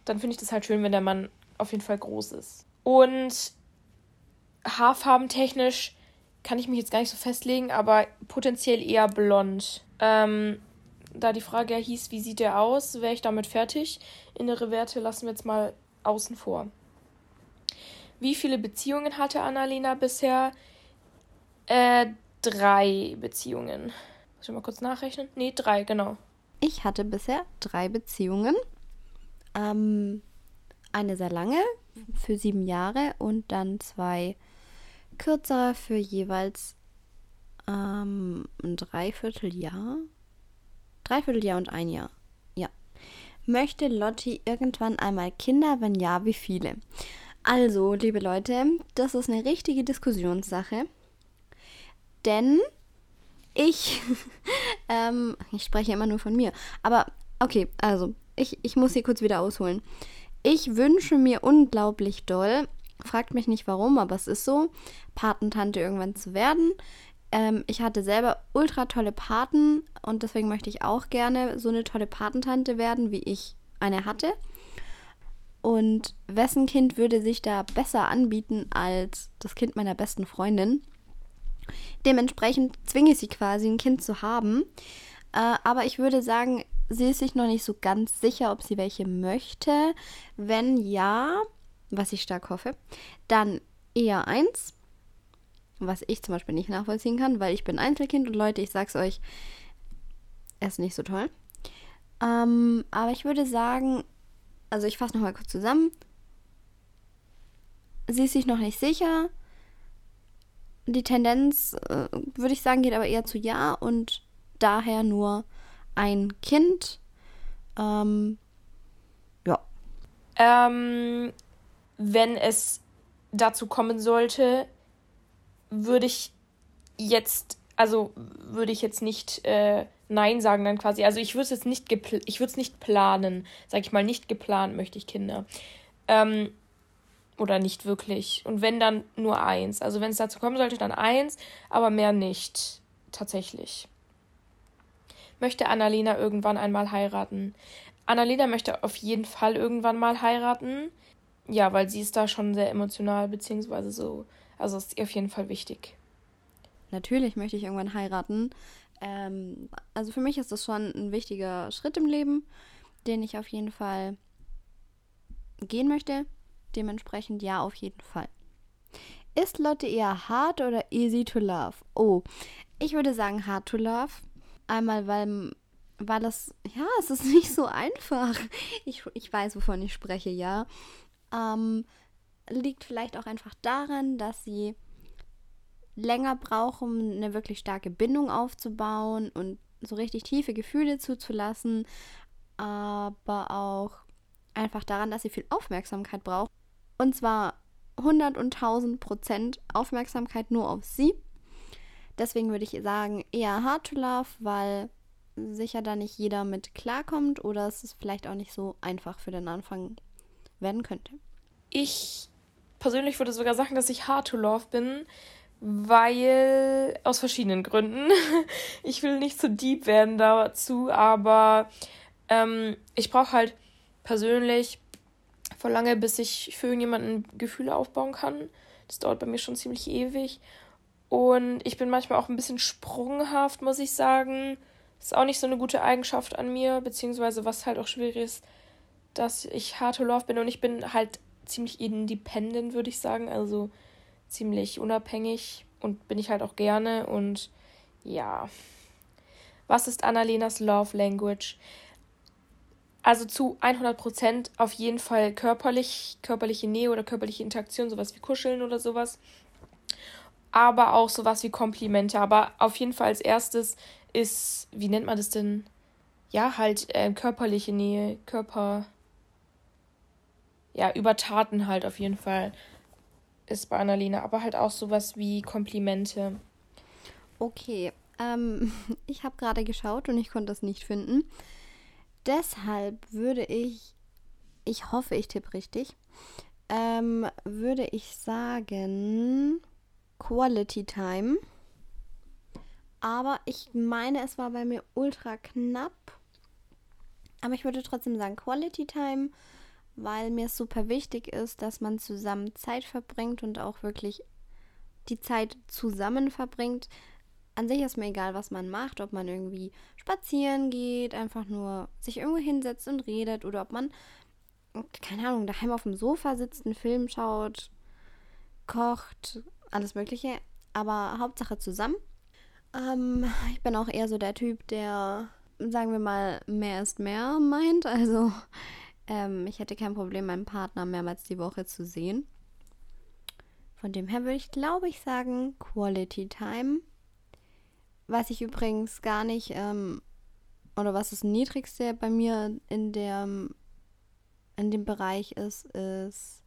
dann finde ich das halt schön, wenn der Mann auf jeden Fall groß ist. Und haarfarbentechnisch kann ich mich jetzt gar nicht so festlegen, aber potenziell eher blond. Ähm, da die Frage ja hieß, wie sieht der aus, wäre ich damit fertig. Innere Werte lassen wir jetzt mal außen vor. Wie viele Beziehungen hatte Annalena bisher? Äh, drei Beziehungen. Muss ich mal kurz nachrechnen? Nee, drei, genau. Ich hatte bisher drei Beziehungen. Ähm, eine sehr lange für sieben Jahre und dann zwei kürzere für jeweils ähm, ein Dreivierteljahr. Dreivierteljahr und ein Jahr. Ja. Möchte Lotti irgendwann einmal Kinder? Wenn ja, wie viele? Also, liebe Leute, das ist eine richtige Diskussionssache. Denn ich, ähm, ich spreche immer nur von mir. Aber okay, also ich, ich muss hier kurz wieder ausholen. Ich wünsche mir unglaublich doll, fragt mich nicht warum, aber es ist so, Patentante irgendwann zu werden. Ähm, ich hatte selber ultra tolle Paten und deswegen möchte ich auch gerne so eine tolle Patentante werden, wie ich eine hatte. Und wessen Kind würde sich da besser anbieten als das Kind meiner besten Freundin? Dementsprechend zwinge ich sie quasi, ein Kind zu haben. Äh, aber ich würde sagen, sie ist sich noch nicht so ganz sicher, ob sie welche möchte. Wenn ja, was ich stark hoffe, dann eher eins. Was ich zum Beispiel nicht nachvollziehen kann, weil ich bin Einzelkind und Leute, ich sag's euch, er ist nicht so toll. Ähm, aber ich würde sagen, also ich fasse nochmal kurz zusammen. Sie ist sich noch nicht sicher. Die Tendenz, äh, würde ich sagen, geht aber eher zu Ja und daher nur ein Kind. Ähm, ja. Ähm, wenn es dazu kommen sollte, würde ich jetzt, also würde ich jetzt nicht äh, Nein sagen dann quasi. Also ich würde es jetzt nicht ich würde es nicht planen, sag ich mal, nicht geplant möchte ich Kinder. Ähm, oder nicht wirklich. Und wenn dann nur eins. Also wenn es dazu kommen sollte, dann eins, aber mehr nicht. Tatsächlich. Möchte Annalena irgendwann einmal heiraten? Annalena möchte auf jeden Fall irgendwann mal heiraten. Ja, weil sie ist da schon sehr emotional, beziehungsweise so. Also ist ihr auf jeden Fall wichtig. Natürlich möchte ich irgendwann heiraten. Ähm, also für mich ist das schon ein wichtiger Schritt im Leben, den ich auf jeden Fall gehen möchte. Dementsprechend ja, auf jeden Fall. Ist Lotte eher hard oder easy to love? Oh, ich würde sagen hard to love. Einmal, weil, weil das, ja, es ist nicht so einfach. Ich, ich weiß, wovon ich spreche, ja. Ähm, liegt vielleicht auch einfach daran, dass sie länger brauchen, um eine wirklich starke Bindung aufzubauen und so richtig tiefe Gefühle zuzulassen, aber auch einfach daran, dass sie viel Aufmerksamkeit braucht. Und zwar 100 und 1000 Prozent Aufmerksamkeit nur auf sie. Deswegen würde ich sagen, eher hard to love, weil sicher da nicht jeder mit klarkommt oder es ist vielleicht auch nicht so einfach für den Anfang werden könnte. Ich persönlich würde sogar sagen, dass ich hard to love bin, weil aus verschiedenen Gründen. ich will nicht zu deep werden dazu, aber ähm, ich brauche halt persönlich vor lange, bis ich für irgendjemanden Gefühle aufbauen kann. Das dauert bei mir schon ziemlich ewig. Und ich bin manchmal auch ein bisschen sprunghaft, muss ich sagen. Das ist auch nicht so eine gute Eigenschaft an mir, beziehungsweise was halt auch schwierig ist, dass ich hard to love bin und ich bin halt ziemlich independent, würde ich sagen. Also ziemlich unabhängig und bin ich halt auch gerne. Und ja. Was ist Annalenas Love Language? Also zu 100% auf jeden Fall körperlich, körperliche Nähe oder körperliche Interaktion, sowas wie Kuscheln oder sowas. Aber auch sowas wie Komplimente. Aber auf jeden Fall als erstes ist, wie nennt man das denn? Ja, halt äh, körperliche Nähe, Körper. Ja, über Taten halt auf jeden Fall ist bei Annalena. Aber halt auch sowas wie Komplimente. Okay, ähm, ich habe gerade geschaut und ich konnte das nicht finden. Deshalb würde ich, ich hoffe, ich tippe richtig, ähm, würde ich sagen Quality Time. Aber ich meine, es war bei mir ultra knapp. Aber ich würde trotzdem sagen Quality Time, weil mir es super wichtig ist, dass man zusammen Zeit verbringt und auch wirklich die Zeit zusammen verbringt an sich ist mir egal, was man macht, ob man irgendwie spazieren geht, einfach nur sich irgendwo hinsetzt und redet oder ob man, keine Ahnung, daheim auf dem Sofa sitzt, einen Film schaut, kocht, alles Mögliche. Aber Hauptsache zusammen. Ähm, ich bin auch eher so der Typ, der, sagen wir mal, mehr ist mehr meint. Also ähm, ich hätte kein Problem, meinen Partner mehrmals die Woche zu sehen. Von dem her würde ich, glaube ich, sagen, Quality Time. Was ich übrigens gar nicht, ähm, oder was das niedrigste bei mir in der in dem Bereich ist, ist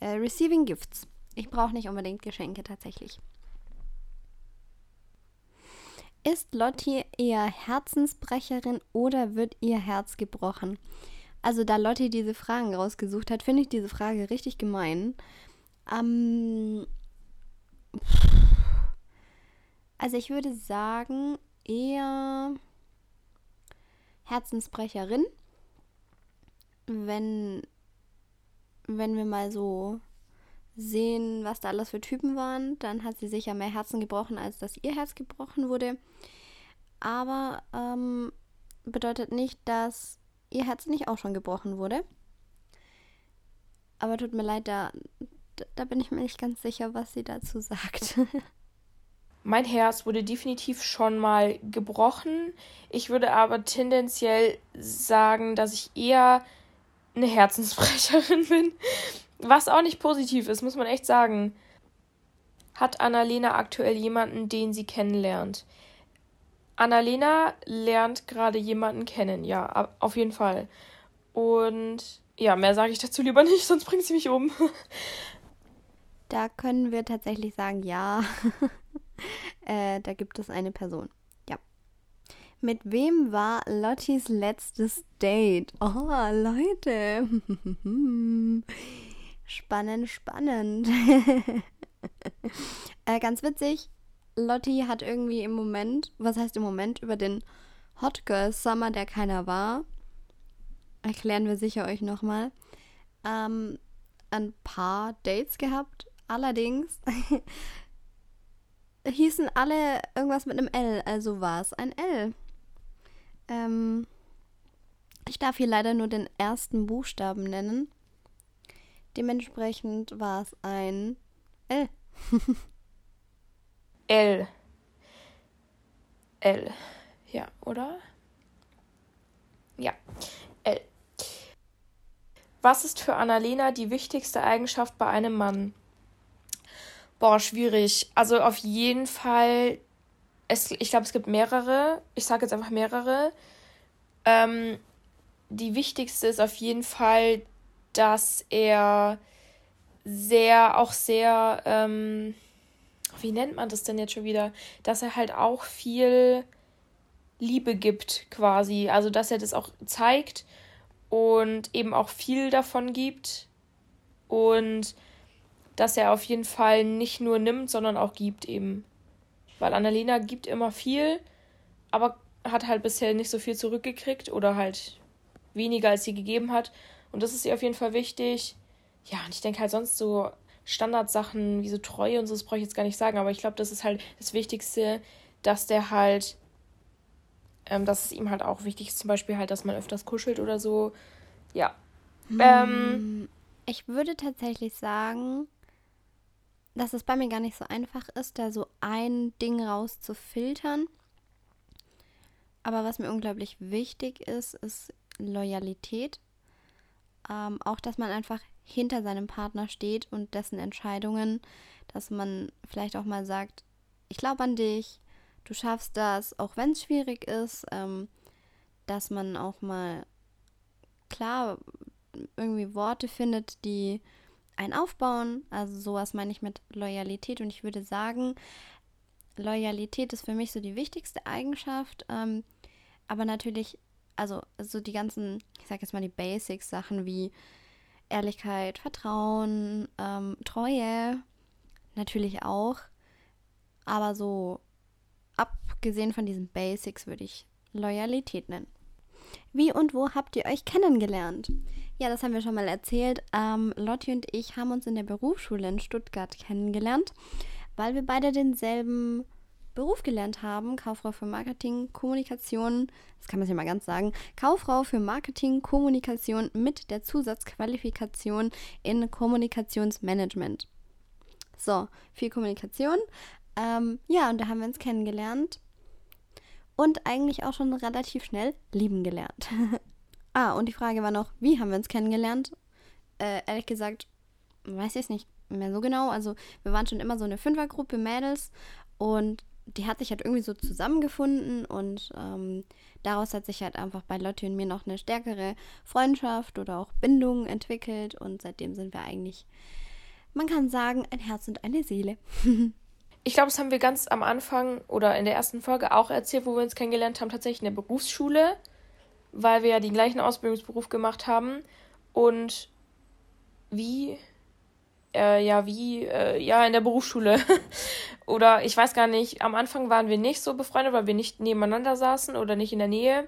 äh, Receiving Gifts. Ich brauche nicht unbedingt Geschenke tatsächlich. Ist Lotti eher Herzensbrecherin oder wird ihr Herz gebrochen? Also da Lotti diese Fragen rausgesucht hat, finde ich diese Frage richtig gemein. Ähm, also ich würde sagen, eher Herzensbrecherin, wenn wenn wir mal so sehen, was da alles für Typen waren, dann hat sie sicher mehr Herzen gebrochen, als dass ihr Herz gebrochen wurde. Aber ähm, bedeutet nicht, dass ihr Herz nicht auch schon gebrochen wurde. Aber tut mir leid, da, da bin ich mir nicht ganz sicher, was sie dazu sagt. mein Herz wurde definitiv schon mal gebrochen. Ich würde aber tendenziell sagen, dass ich eher eine Herzensbrecherin bin. Was auch nicht positiv ist, muss man echt sagen. Hat Annalena aktuell jemanden, den sie kennenlernt? Annalena lernt gerade jemanden kennen, ja, auf jeden Fall. Und ja, mehr sage ich dazu lieber nicht, sonst bringt sie mich um. Da können wir tatsächlich sagen, ja. äh, da gibt es eine Person. Ja. Mit wem war Lottis letztes Date? Oh, Leute. spannend, spannend. äh, ganz witzig. Lotti hat irgendwie im Moment, was heißt im Moment, über den Hot Girl Summer, der keiner war, erklären wir sicher euch nochmal, ähm, ein paar Dates gehabt. Allerdings hießen alle irgendwas mit einem L, also war es ein L. Ähm, ich darf hier leider nur den ersten Buchstaben nennen. Dementsprechend war es ein L. L. L. Ja, oder? Ja, L. Was ist für Annalena die wichtigste Eigenschaft bei einem Mann? Boah, schwierig. Also auf jeden Fall, es, ich glaube, es gibt mehrere. Ich sage jetzt einfach mehrere. Ähm, die wichtigste ist auf jeden Fall, dass er sehr, auch sehr, ähm, wie nennt man das denn jetzt schon wieder? Dass er halt auch viel Liebe gibt, quasi. Also, dass er das auch zeigt und eben auch viel davon gibt. Und dass er auf jeden Fall nicht nur nimmt, sondern auch gibt eben. Weil Annalena gibt immer viel, aber hat halt bisher nicht so viel zurückgekriegt oder halt weniger, als sie gegeben hat. Und das ist ihr auf jeden Fall wichtig. Ja, und ich denke halt sonst so Standardsachen wie so Treue und so, das brauche ich jetzt gar nicht sagen, aber ich glaube, das ist halt das Wichtigste, dass der halt, ähm, dass es ihm halt auch wichtig ist, zum Beispiel halt, dass man öfters kuschelt oder so. Ja. Hm, ähm, ich würde tatsächlich sagen, dass es bei mir gar nicht so einfach ist, da so ein Ding rauszufiltern. Aber was mir unglaublich wichtig ist, ist Loyalität. Ähm, auch, dass man einfach hinter seinem Partner steht und dessen Entscheidungen, dass man vielleicht auch mal sagt, ich glaube an dich, du schaffst das, auch wenn es schwierig ist, ähm, dass man auch mal klar irgendwie Worte findet, die einen aufbauen. Also sowas meine ich mit Loyalität und ich würde sagen, Loyalität ist für mich so die wichtigste Eigenschaft, ähm, aber natürlich also so die ganzen, ich sag jetzt mal die Basics-Sachen wie Ehrlichkeit, Vertrauen, ähm, Treue, natürlich auch. Aber so abgesehen von diesen Basics würde ich Loyalität nennen. Wie und wo habt ihr euch kennengelernt? Ja, das haben wir schon mal erzählt. Ähm, Lotti und ich haben uns in der Berufsschule in Stuttgart kennengelernt, weil wir beide denselben Beruf gelernt haben, Kauffrau für Marketing, Kommunikation, das kann man sich mal ganz sagen, Kauffrau für Marketing, Kommunikation mit der Zusatzqualifikation in Kommunikationsmanagement. So, viel Kommunikation. Ähm, ja, und da haben wir uns kennengelernt und eigentlich auch schon relativ schnell lieben gelernt. ah, und die Frage war noch, wie haben wir uns kennengelernt? Äh, ehrlich gesagt, weiß ich es nicht mehr so genau. Also wir waren schon immer so eine Fünfergruppe Mädels und die hat sich halt irgendwie so zusammengefunden und ähm, daraus hat sich halt einfach bei Lotti und mir noch eine stärkere Freundschaft oder auch Bindung entwickelt und seitdem sind wir eigentlich, man kann sagen, ein Herz und eine Seele. ich glaube, das haben wir ganz am Anfang oder in der ersten Folge auch erzählt, wo wir uns kennengelernt haben, tatsächlich in der Berufsschule, weil wir ja den gleichen Ausbildungsberuf gemacht haben und wie äh, ja, wie, äh, ja, in der Berufsschule. oder ich weiß gar nicht, am Anfang waren wir nicht so befreundet, weil wir nicht nebeneinander saßen oder nicht in der Nähe.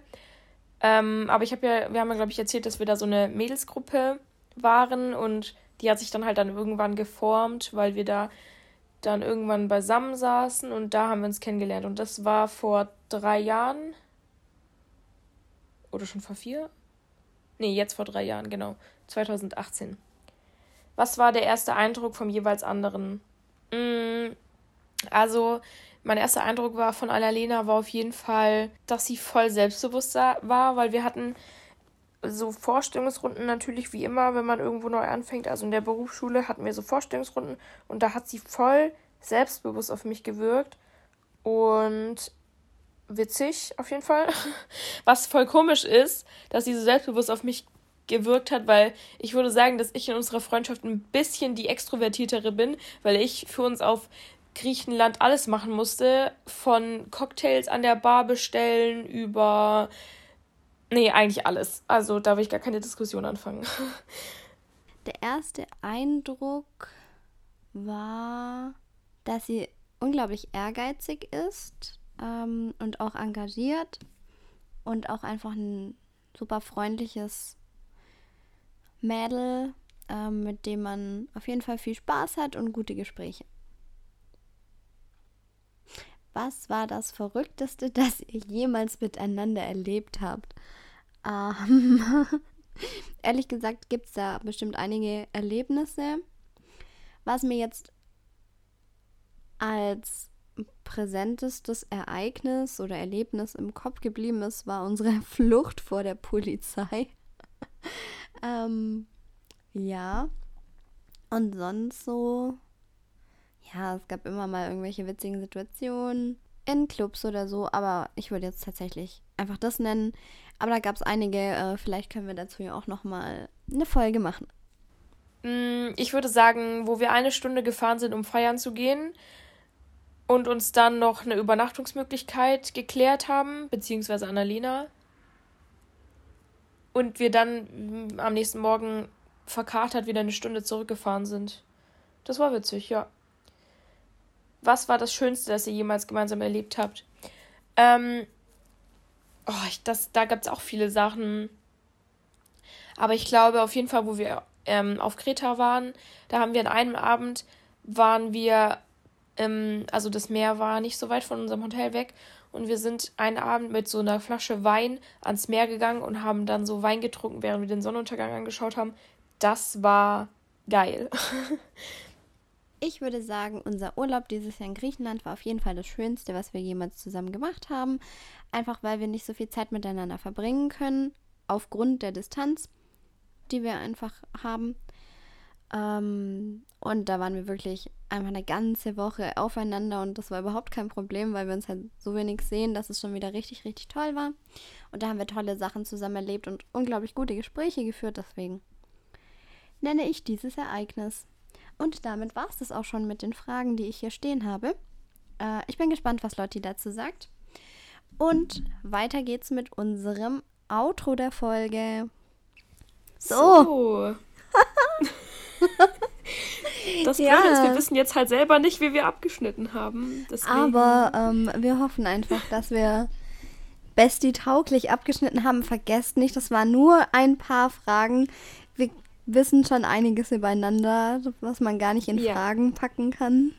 Ähm, aber ich habe ja, wir haben ja, glaube ich, erzählt, dass wir da so eine Mädelsgruppe waren und die hat sich dann halt dann irgendwann geformt, weil wir da dann irgendwann beisammen saßen und da haben wir uns kennengelernt. Und das war vor drei Jahren. Oder schon vor vier? Nee, jetzt vor drei Jahren, genau. 2018. Was war der erste Eindruck vom jeweils anderen? Mm, also, mein erster Eindruck war von Annalena war auf jeden Fall, dass sie voll selbstbewusst war, weil wir hatten so Vorstellungsrunden natürlich wie immer, wenn man irgendwo neu anfängt. Also in der Berufsschule hatten wir so Vorstellungsrunden und da hat sie voll selbstbewusst auf mich gewirkt und witzig auf jeden Fall. Was voll komisch ist, dass sie so selbstbewusst auf mich gewirkt hat, weil ich würde sagen, dass ich in unserer Freundschaft ein bisschen die extrovertiertere bin, weil ich für uns auf Griechenland alles machen musste, von Cocktails an der Bar bestellen über Nee, eigentlich alles. Also da will ich gar keine Diskussion anfangen. Der erste Eindruck war, dass sie unglaublich ehrgeizig ist ähm, und auch engagiert und auch einfach ein super freundliches Mädel, ähm, mit dem man auf jeden Fall viel Spaß hat und gute Gespräche. Was war das Verrückteste, das ihr jemals miteinander erlebt habt? Ähm, ehrlich gesagt gibt es da bestimmt einige Erlebnisse. Was mir jetzt als präsentestes Ereignis oder Erlebnis im Kopf geblieben ist, war unsere Flucht vor der Polizei. Ähm, ja. Und sonst so, ja, es gab immer mal irgendwelche witzigen Situationen in Clubs oder so, aber ich würde jetzt tatsächlich einfach das nennen. Aber da gab es einige, äh, vielleicht können wir dazu ja auch nochmal eine Folge machen. Mm, ich würde sagen, wo wir eine Stunde gefahren sind, um feiern zu gehen und uns dann noch eine Übernachtungsmöglichkeit geklärt haben, beziehungsweise Annalena. Und wir dann mm, am nächsten Morgen verkatert wieder eine Stunde zurückgefahren sind. Das war witzig, ja. Was war das Schönste, das ihr jemals gemeinsam erlebt habt? Ähm, oh, ich, das, da gab es auch viele Sachen. Aber ich glaube auf jeden Fall, wo wir ähm, auf Kreta waren, da haben wir an einem Abend, waren wir, ähm, also das Meer war nicht so weit von unserem Hotel weg. Und wir sind einen Abend mit so einer Flasche Wein ans Meer gegangen und haben dann so Wein getrunken, während wir den Sonnenuntergang angeschaut haben. Das war geil. Ich würde sagen, unser Urlaub dieses Jahr in Griechenland war auf jeden Fall das Schönste, was wir jemals zusammen gemacht haben. Einfach weil wir nicht so viel Zeit miteinander verbringen können, aufgrund der Distanz, die wir einfach haben. Ähm, und da waren wir wirklich einfach eine ganze Woche aufeinander und das war überhaupt kein Problem, weil wir uns halt so wenig sehen, dass es schon wieder richtig, richtig toll war. Und da haben wir tolle Sachen zusammen erlebt und unglaublich gute Gespräche geführt. Deswegen nenne ich dieses Ereignis. Und damit war es das auch schon mit den Fragen, die ich hier stehen habe. Äh, ich bin gespannt, was Lotti dazu sagt. Und weiter geht's mit unserem Outro der Folge. So. so. das Blöde ja. ist, wir wissen jetzt halt selber nicht, wie wir abgeschnitten haben. Deswegen. Aber ähm, wir hoffen einfach, dass wir Bestie tauglich abgeschnitten haben. Vergesst nicht, das waren nur ein paar Fragen. Wir wissen schon einiges übereinander, was man gar nicht in ja. Fragen packen kann.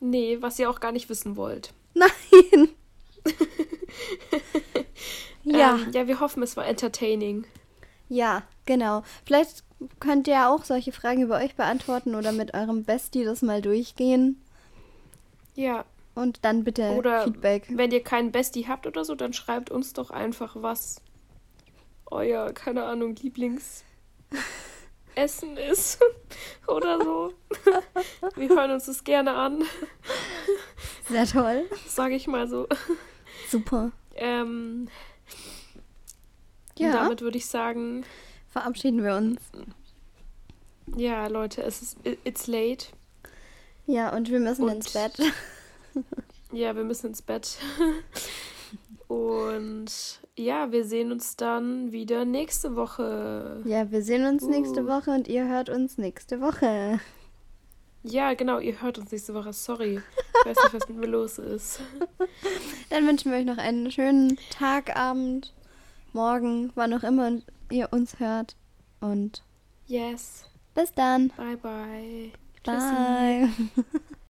Nee, was ihr auch gar nicht wissen wollt. Nein. ja. Ähm, ja, wir hoffen, es war entertaining. Ja, genau. Vielleicht könnt ihr auch solche Fragen über euch beantworten oder mit eurem Bestie das mal durchgehen. Ja. Und dann bitte oder Feedback. Wenn ihr keinen Bestie habt oder so, dann schreibt uns doch einfach was euer, keine Ahnung, Lieblings Essen ist oder so. Wir hören uns das gerne an. Sehr toll. Sage ich mal so. Super. Ähm, ja. damit würde ich sagen, verabschieden wir uns. Ja, Leute, es ist it's late. Ja, und wir müssen und, ins Bett. ja, wir müssen ins Bett. Und ja, wir sehen uns dann wieder nächste Woche. Ja, wir sehen uns uh. nächste Woche und ihr hört uns nächste Woche. Ja, genau, ihr hört uns nächste Woche. Sorry. Ich weiß nicht, was mit mir los ist. Dann wünschen wir euch noch einen schönen Tag, Abend, Morgen, wann auch immer ihr uns hört. Und Yes. Bis dann. Bye, bye. Bye.